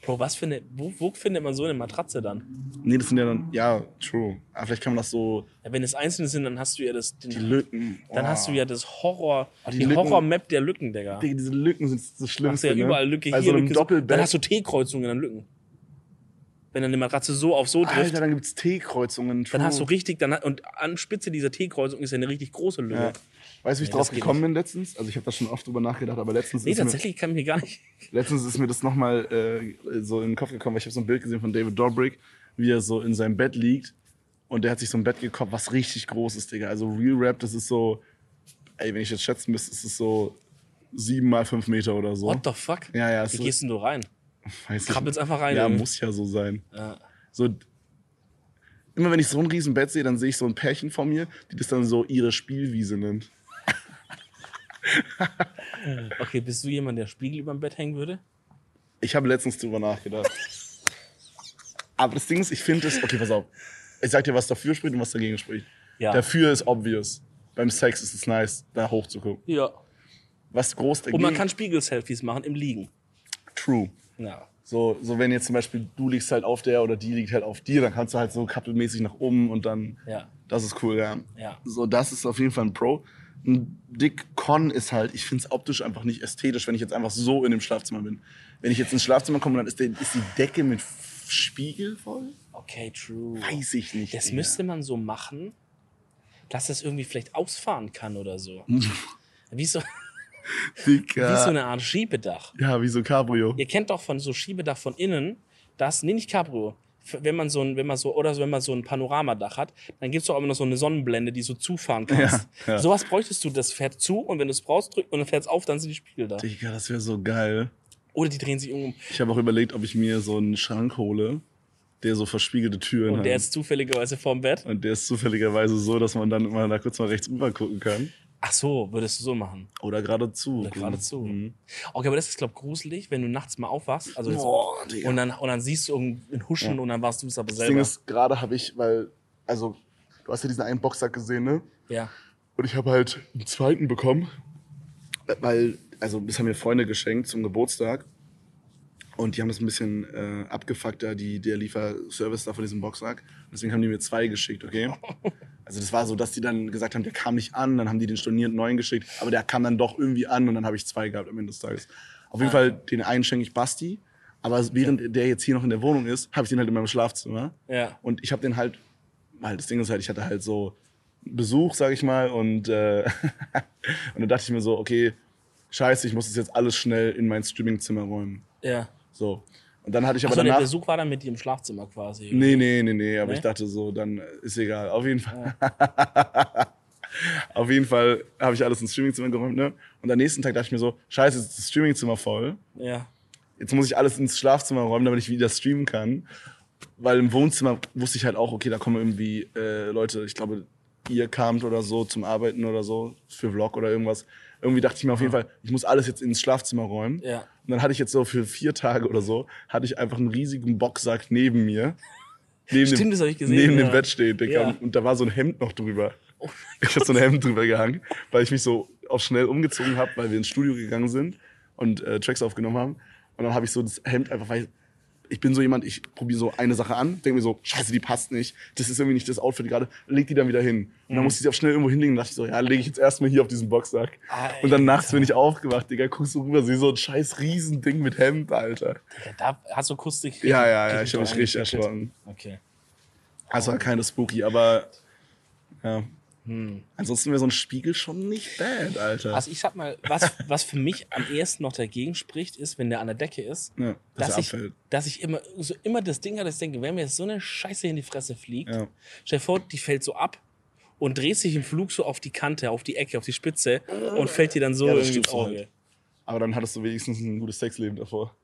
Bro, was für eine, wo, wo findet man so eine Matratze dann? Nee, das sind ja dann, ja, true. Aber vielleicht kann man das so, Ja, wenn es einzelne sind, dann hast du ja das, den, die Lücken. dann oh. hast du ja das Horror, Ah, die die, Horror-Map der Lücken, Digga. Digga, diese Lücken sind das Hast Schlimmste. du ja ne? überall Lücke hier, so einem Lücke. Doppelbett. Dann hast du T-Kreuzungen an Lücken. Wenn dann die Matratze so auf so trifft, Alter, dann gibt's T-Kreuzungen. dann hast du richtig, dann, und an Spitze dieser T-Kreuzung ist ja eine richtig große Lücke. Ja. Weißt du, wie ich Nee, drauf gekommen bin letztens? Also ich habe da schon oft drüber nachgedacht, aber letztens, Nee, ist, mir, tatsächlich kann mir gar nicht. letztens ist mir das nochmal äh, so in den Kopf gekommen, weil ich habe so ein Bild gesehen von David Dobrik, wie er so in seinem Bett liegt und der hat sich so ein Bett gekauft, was richtig groß ist, Digga. Also Real Rap, das ist so, ey, wenn ich jetzt schätzen müsste, ist es so sieben mal fünf Meter oder so. What the fuck? Ja, ja, Wie so- gehst denn du rein? Weiß ich Krabbelst einfach rein, Ja, irgendwie. muss ja so sein. Ja. So, immer wenn ich so ein riesen Bett sehe, dann sehe ich so ein Pärchen vor mir, die das dann so ihre Spielwiese nennt. Okay, bist du jemand, der Spiegel über dem Bett hängen würde? Ich habe letztens drüber nachgedacht. Aber das Ding ist, ich finde es, okay, pass auf. Ich sag dir, was dafür spricht und was dagegen spricht. Ja. Dafür ist obvious. Beim Sex ist es nice, da hochzugucken. Ja. Was groß dagegen Und man kann Spiegel-Selfies machen im Liegen. True. Ja. So, so wenn jetzt zum Beispiel du liegst halt auf der oder die liegt halt auf dir, dann kannst du halt so kappelmäßig nach oben und dann, Ja. das ist cool, ja. Ja. So, das ist auf jeden Fall ein Pro. Ein Dick Con ist halt, ich finde es optisch einfach nicht ästhetisch, wenn ich jetzt einfach so in dem Schlafzimmer bin. Wenn ich jetzt ins Schlafzimmer komme, dann ist, der, ist die Decke mit Spiegel voll. Okay, true. Weiß ich nicht. Das Digga. müsste man so machen, dass das irgendwie vielleicht ausfahren kann oder so. Wie so, Dicker. wie so eine Art Schiebedach. ja, wie so Cabrio. Ihr kennt doch von so Schiebedach von innen, das, nee, nicht Cabrio. Wenn man so ein, wenn man so, oder so, wenn man so ein Panoramadach hat, dann gibt's doch auch immer noch so eine Sonnenblende, die so zufahren kannst. Ja, ja. Sowas bräuchtest du, das fährt zu und wenn du es brauchst, drückt und dann fährt es auf, dann sind die Spiegel da. Digga, das wäre so geil. Oder die drehen sich um Ich habe auch überlegt, ob ich mir so einen Schrank hole, der so verspiegelte Türen und hat. der ist zufälligerweise vorm Bett. und der ist zufälligerweise so, dass man dann immer da kurz mal rechts rüber gucken kann. Ach so, würdest du so machen. Oder geradezu. Oder geradezu. Mhm. Okay, aber das ist, glaube ich, gruselig, wenn du nachts mal aufwachst. Also Boah, und, dann, und dann siehst du irgendein Huschen und dann warst du es aber Das Ding selber. ist, gerade habe ich, weil, also, du hast ja diesen einen Boxsack gesehen, ne? ja. Und ich habe halt einen zweiten bekommen, weil, also das haben mir Freunde geschenkt zum Geburtstag. Und die haben das ein bisschen äh, abgefuckt, da, die, der Lieferservice da von diesem Boxsack. Deswegen haben die mir zwei geschickt, okay? Also das war so, dass die dann gesagt haben, der kam nicht an, dann haben die den stornierten neuen geschickt, aber der kam dann doch irgendwie an und dann habe ich zwei gehabt am Ende des Tages. Auf jeden Fall, den einen schenke ich Basti, aber während der jetzt hier noch in der Wohnung ist, habe ich den halt in meinem Schlafzimmer. Ja. Und ich habe den halt, weil das Ding ist halt, ich hatte halt so Besuch, sag ich mal, und, äh, und dann dachte ich mir so, okay, scheiße, ich muss das jetzt alles schnell in mein Streamingzimmer räumen. Ja. So. Und dann hatte ich aber Achso, der danach. Besuch war dann mit dir im Schlafzimmer quasi. Nee, nee, nee, nee, aber Nee? ich dachte so, dann ist egal. Auf jeden Fall. Auf jeden Fall habe ich alles ins Streamingzimmer geräumt, ne? Und am nächsten Tag dachte ich mir so, scheiße, jetzt ist das Streamingzimmer voll. Ja. Jetzt muss ich alles ins Schlafzimmer räumen, damit ich wieder streamen kann. Weil im Wohnzimmer wusste ich halt auch, okay, da kommen irgendwie äh, Leute, ich glaube, ihr kamt oder so zum Arbeiten oder so, für Vlog oder irgendwas. Irgendwie dachte ich mir auf jeden Fall, ich muss alles jetzt ins Schlafzimmer räumen. Ja. Und dann hatte ich jetzt so für vier Tage oder so, hatte ich einfach einen riesigen Boxsack neben mir. Neben Stimmt, dem, das hab ich gesehen, Neben ja. dem Bett stehen, Digga. Ja. Und, und da war so ein Hemd noch drüber. Oh ich habe so ein Hemd drüber gehangen, weil ich mich so auch schnell umgezogen habe, weil wir ins Studio gegangen sind und äh, Tracks aufgenommen haben. Und dann habe ich so das Hemd einfach, weil ich bin so jemand, ich probiere so eine Sache an, denke mir so, scheiße, die passt nicht, das ist irgendwie nicht das Outfit gerade, leg die dann wieder hin. Und dann musste ich sie auch schnell irgendwo hinlegen und dachte ich so, ja, lege ich jetzt erstmal hier auf diesen Boxsack. Und dann nachts bin ich aufgewacht, Digga, guckst du rüber, sehe so ein scheiß Riesending mit Hemd, Alter. ja da hast du kurz dich. Ja, ja, ja, ich habe mich richtig erschrocken. Okay. Also war keine Spooky, aber ja. Hm. Ansonsten wäre so ein Spiegel schon nicht bad, Alter. Also ich sag mal, was, was für mich am ehesten noch dagegen spricht, ist, wenn der an der Decke ist, Ja, dass dass, ich, abfällt. dass ich immer, so immer das Ding habe, dass ich denke, wenn mir jetzt so eine Scheiße in die Fresse fliegt, Ja. stell dir vor, die fällt so ab und dreht sich im Flug so auf die Kante, auf die Ecke, auf die Spitze und fällt dir dann so Ja, irgendwie ins Auge. halt. Aber dann hattest du wenigstens ein gutes Sexleben davor.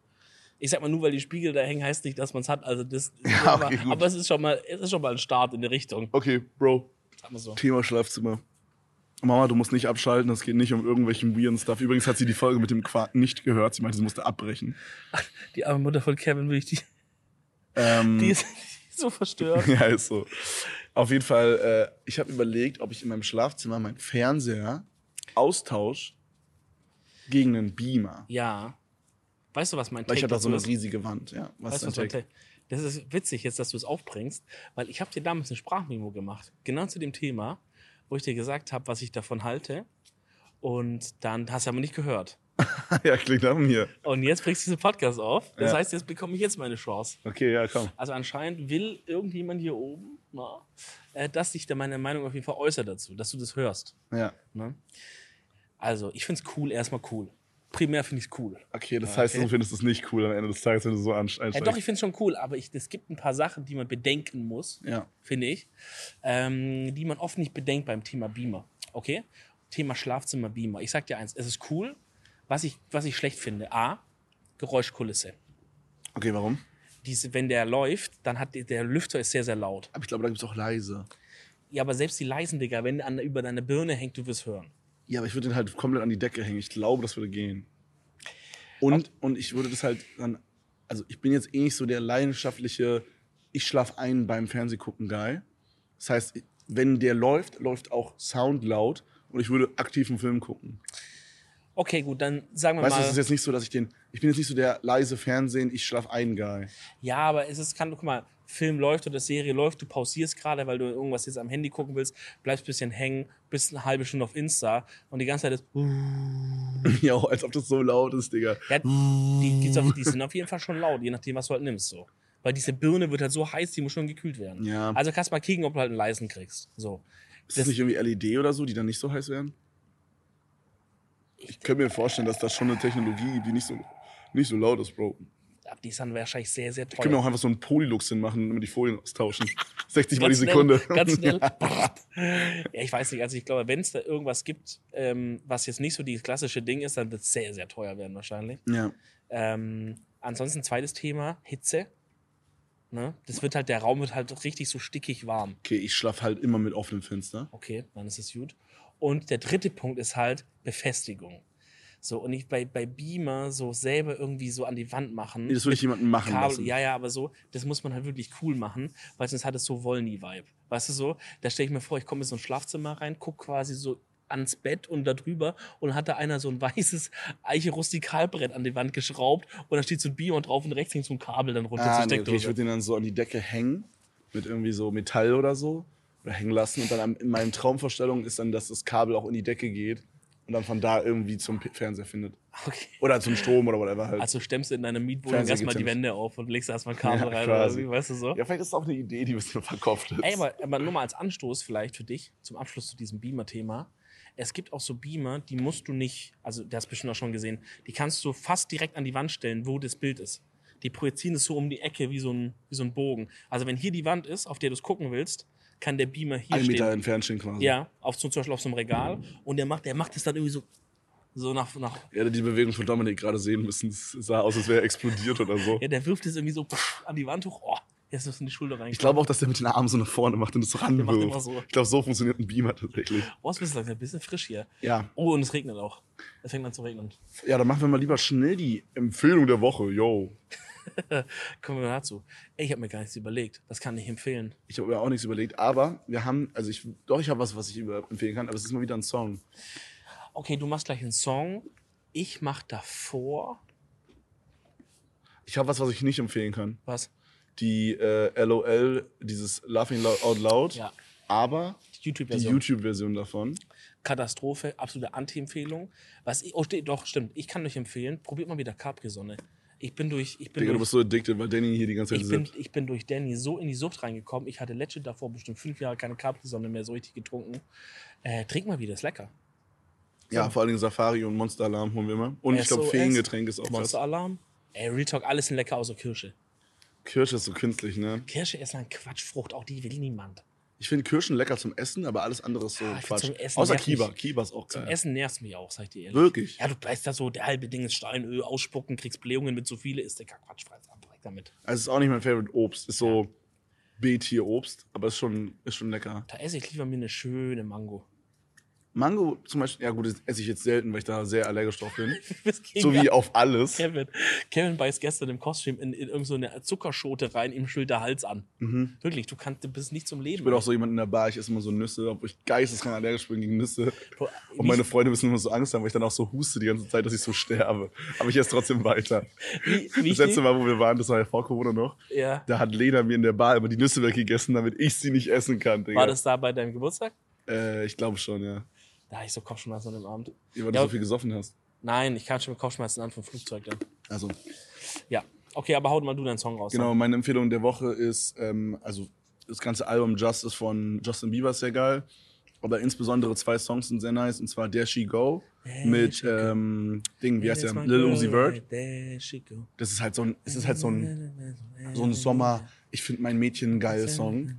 Ich sag mal, nur weil die Spiegel da hängen, heißt nicht, dass man es hat. Also das, Ja, aber, okay, gut. aber es ist schon mal, es ist schon mal ein Start in die Richtung. Okay, Bro, so. Thema Schlafzimmer. Mama, du musst nicht abschalten, es geht nicht um irgendwelchen weirden Stuff. Übrigens hat sie die Folge mit dem Quark nicht gehört. Sie meinte, sie musste abbrechen. Die arme Mutter von Kevin, will ich die, Ähm, die ist so verstört. ja, ist so. Auf jeden Fall, äh, ich habe überlegt, ob ich in meinem Schlafzimmer meinen Fernseher austausche gegen einen Beamer. Ja. Weißt du, was mein Weil ich habe da so eine ist? riesige Wand. Ja, was Weißt du, ist was mein Take? Das ist witzig jetzt, dass du es aufbringst, weil ich habe dir damals eine Sprachmemo gemacht, genau zu dem Thema, wo ich dir gesagt habe, was ich davon halte. Und dann hast du aber nicht gehört. ja, klingt nach mir. Und jetzt bringst du diesen Podcast auf. Das Ja. heißt, jetzt bekomme ich jetzt meine Chance. Okay, ja, komm. Also anscheinend will irgendjemand hier oben, na, äh, dass sich da meine Meinung auf jeden Fall äußert dazu, dass du das hörst. Ja. Ne? Also, ich finde es cool, erstmal cool. Primär finde ich es cool. Okay, das heißt, du findest es nicht cool am Ende des Tages, wenn du so anst- Ja, doch, ich finde es schon cool, aber es gibt ein paar Sachen, die man bedenken muss, Ja. finde ich, ähm, die man oft nicht bedenkt beim Thema Beamer. Okay? Thema Schlafzimmer Beamer. Ich sag dir eins, es ist cool. Was ich, was ich schlecht finde, A, Geräuschkulisse. Okay, warum? Diese, wenn der läuft, dann hat der, Lüfter ist sehr, sehr laut. Aber ich glaube, da gibt es auch leise. Ja, aber selbst die leisen, Digga, wenn an, über deine Birne hängt, du wirst hören. Ja, aber ich würde den halt komplett an die Decke hängen. Ich glaube, das würde gehen. Und, und ich würde das halt dann. Also, ich bin jetzt eh nicht so der leidenschaftliche, ich schlaf ein beim Fernsehgucken Guy. Das heißt, wenn der läuft, läuft auch Sound laut und ich würde aktiv einen Film gucken. Okay, gut, dann sagen wir Weißt du, mal. es ist jetzt nicht so, dass ich den. Ich bin jetzt nicht so der leise Fernsehen, ich schlaf ein Guy. Ja, aber es ist, kann, guck mal, Film läuft oder Serie läuft, du pausierst gerade, weil du irgendwas jetzt am Handy gucken willst, bleibst ein bisschen hängen, bist eine halbe Stunde auf Insta und die ganze Zeit ist, ja, als ob das so laut ist, Digga. ja, die, auf, die sind auf jeden Fall schon laut, je nachdem, was du halt nimmst, so. Weil diese Birne wird halt so heiß, die muss schon gekühlt werden. Ja. Also kannst mal kicken, ob du halt einen leisen kriegst, so. Ist das nicht irgendwie LED oder so, die dann nicht so heiß werden? Ich könnte mir vorstellen, dass das schon eine Technologie gibt, die nicht so, nicht so laut ist, Bro. Aber die ist dann wahrscheinlich sehr, sehr teuer. Können wir auch einfach so einen Polylux hinmachen, damit die Folien austauschen. 60 Mal die Ganz schnell, Sekunde. Ganz schnell. ja, ich weiß nicht. Also ich glaube, wenn es da irgendwas gibt, ähm, was jetzt nicht so die klassische Ding ist, dann wird es sehr, sehr teuer werden wahrscheinlich. ja. Ähm, ansonsten zweites Thema, Hitze. Ne? Das wird halt, der Raum wird halt richtig so stickig warm. Okay, ich schlaf halt immer mit offenem Fenster. Okay, dann ist es gut. Und der dritte Punkt ist halt Befestigung. So, und nicht bei, bei Beamer so selber irgendwie so an die Wand machen. Nee, das würde ich jemanden machen Kabel, lassen. ja, ja, aber so, das muss man halt wirklich cool machen, weil sonst hat es so Wollny-Vibe. Weißt du so? Da stelle ich mir vor, ich komme in so ein Schlafzimmer rein, guck quasi so ans Bett und da drüber und hat da einer so ein weißes Eiche-Rustikalbrett an die Wand geschraubt und da steht so ein Beamer drauf und rechts hängt so ein Kabel dann runter Ah, zur nee, okay, ich würde den dann so an die Decke hängen, mit irgendwie so Metall oder so, oder hängen lassen. Und dann in meinen Traumvorstellungen ist dann, dass das Kabel auch in die Decke geht und dann von da irgendwie zum Fernseher findet. Okay. Oder zum Strom oder whatever halt. Also stemmst du in deiner Mietwohnung erstmal die. Wände auf und legst erstmal Kabel Ja, rein quasi. oder wie, weißt du so? ja, vielleicht ist das auch eine Idee, die ein bisschen verkauft ist. Ey, aber, aber nur mal als Anstoß vielleicht für dich, zum Abschluss zu diesem Beamer-Thema. Es gibt auch so Beamer, die musst du nicht, also der hast du bestimmt auch schon gesehen, die kannst du fast direkt an die Wand stellen, wo das Bild ist. Die projizieren es so um die Ecke wie so ein, wie so ein Bogen. Also wenn hier die Wand ist, auf der du es gucken willst, kann der Beamer hier Ein stehen. Meter entfernt stehen quasi. Ja, auf, zum Beispiel auf so einem Regal. Und der macht, der macht es dann irgendwie so, so nach, nach hättet die Bewegung von Dominik gerade sehen müssen. Es sah aus, als wäre er explodiert oder so. ja, der wirft es irgendwie so an die Wand hoch. Oh, jetzt ist in die Schulter rein. Ich glaube auch, dass der mit den Armen so nach vorne macht und es ranwirft. so. Ich glaube, so funktioniert ein Beamer tatsächlich. Oh, es ist ein bisschen frisch hier. Ja. Oh, und es regnet auch. Es fängt an zu regnen. Ja, dann machen wir mal lieber schnell die Empfehlung der Woche. Yo. Kommen wir dazu. Ich habe mir gar nichts überlegt. Das kann ich empfehlen. Ich habe mir auch nichts überlegt, aber wir haben, also ich, doch, ich habe was, was ich empfehlen kann, aber es ist mal wieder ein Song. Okay, du machst gleich einen Song. Ich mach davor. Ich habe was, was ich nicht empfehlen kann. Was? Die äh, LOL, dieses Laughing Out Loud, Ja. aber Die die YouTube-Version. YouTube-Version davon. Katastrophe, absolute Anti-Empfehlung. Was ich, oh, doch, stimmt. Ich kann euch empfehlen, probiert mal wieder Capri-Sonne. Ich bin durch, ich bin Digga, du durch, bist so addicted, weil Danny hier die ganze Zeit ich bin, ich bin durch Danny so in die Sucht reingekommen. Ich hatte letzte davor bestimmt fünf Jahre keine Capri-Sonne mehr so richtig getrunken. Äh, trink mal wieder, ist lecker. Ja, vor allem Safari und Monster Alarm holen wir immer. Und ich glaube, Feengetränk ist auch Monster krass. Alarm. Ey, Real Talk, alles lecker außer Kirsche. Kirsche ist so künstlich, ne? Kirsche ist ein Quatschfrucht, auch die will niemand. Ich finde Kirschen lecker zum Essen, aber alles andere ist so Ah, ich find Quatsch. zum Essen Außer nervt mich. Kiba. Kiba ist auch Zum geil. Essen nervt mich auch, sag ich dir ehrlich. Wirklich? Ja, du weißt da so, der halbe Ding ist Steinöl, ausspucken, kriegst Blähungen mit zu viele, ist der Quatsch, weg damit. Also es ist auch nicht mein Favorite Obst. Ist so B-Tier-Obst, aber ist schon, ist schon lecker. Da esse ich lieber mir eine schöne Mango. Mango zum Beispiel, ja gut, das esse ich jetzt selten, weil ich da sehr allergisch drauf bin. So wie auf alles. Kevin. Kevin beißt gestern im Kostüm in, in irgendeine so Zuckerschote rein, ihm schült der Hals an. Wirklich, du kannst, du bist nicht zum Leben. Mhm. Ich bin auch so jemand in der Bar, ich esse immer so Nüsse, obwohl ich geisteskrank allergisch bin gegen Nüsse. Und meine Freunde müssen immer so Angst haben, weil ich dann auch so huste die ganze Zeit, dass ich so sterbe. Aber ich esse trotzdem weiter. Wie, wie Das letzte Mal, wo wir waren, das war ja vor Corona noch, Ja. da hat Lena mir in der Bar immer die Nüsse weggegessen, damit ich sie nicht essen kann. Digga. War das da bei deinem Geburtstag? Äh, ich glaube schon, ja. Hatte ich so Kopfschmerzen an dem Abend. Weil du Ja. so viel gesoffen hast. Nein, ich kam schon mit Kopfschmerzen an vom Flugzeug dann. Also, Ja. Okay, aber haut mal du deinen Song raus. genau, meine Empfehlung der Woche ist, ähm, also das ganze Album Justice von Justin Bieber ist sehr geil. Aber insbesondere zwei Songs sind sehr nice, und zwar There She Go mit ähm, Ding, wie heißt der? Lil Uzi Vert. Das ist halt so ein, es ist halt so ein, so ein Sommer, ich finde mein Mädchen geil Song.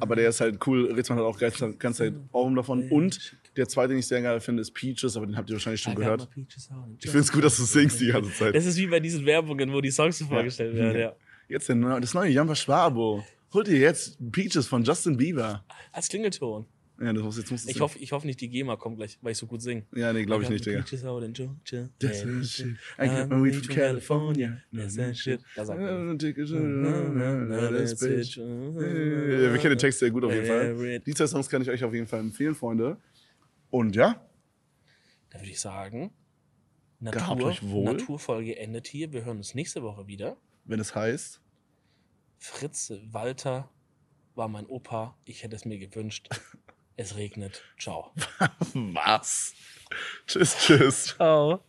Aber der ist halt cool, redet man halt auch ganz, ganze Zeit Ohren davon. Und der zweite, den ich sehr geil finde, ist Peaches, aber den habt ihr wahrscheinlich schon gehört. Ich finde es gut, dass du singst die ganze Zeit. Das ist wie bei diesen Werbungen, wo die Songs so vorgestellt werden. Ja. Jetzt das neue Jamba Schwabo. Holt ihr jetzt Peaches von Justin Bieber. Als Klingelton. Ja, das muss, jetzt muss Ich hoffe, ich hoffe nicht, die GEMA kommt gleich, weil ich so gut singe. Ja, nee, glaube ich nicht, Digga. Peaches out in Georgia. That's that shit. I got my weed from California. That's that shit. Da sagt. Ja, Wir kennen den Text sehr gut auf jeden Fall. Die zwei Songs kann ich euch auf jeden Fall empfehlen, Freunde. Und ja, Da würde ich sagen, Natur, euch wohl. Naturfolge endet hier. Wir hören uns nächste Woche wieder. wenn es heißt, Fritz Walter war mein Opa. Ich hätte es mir gewünscht. Es regnet. Ciao. was? Tschüss, tschüss. Ciao.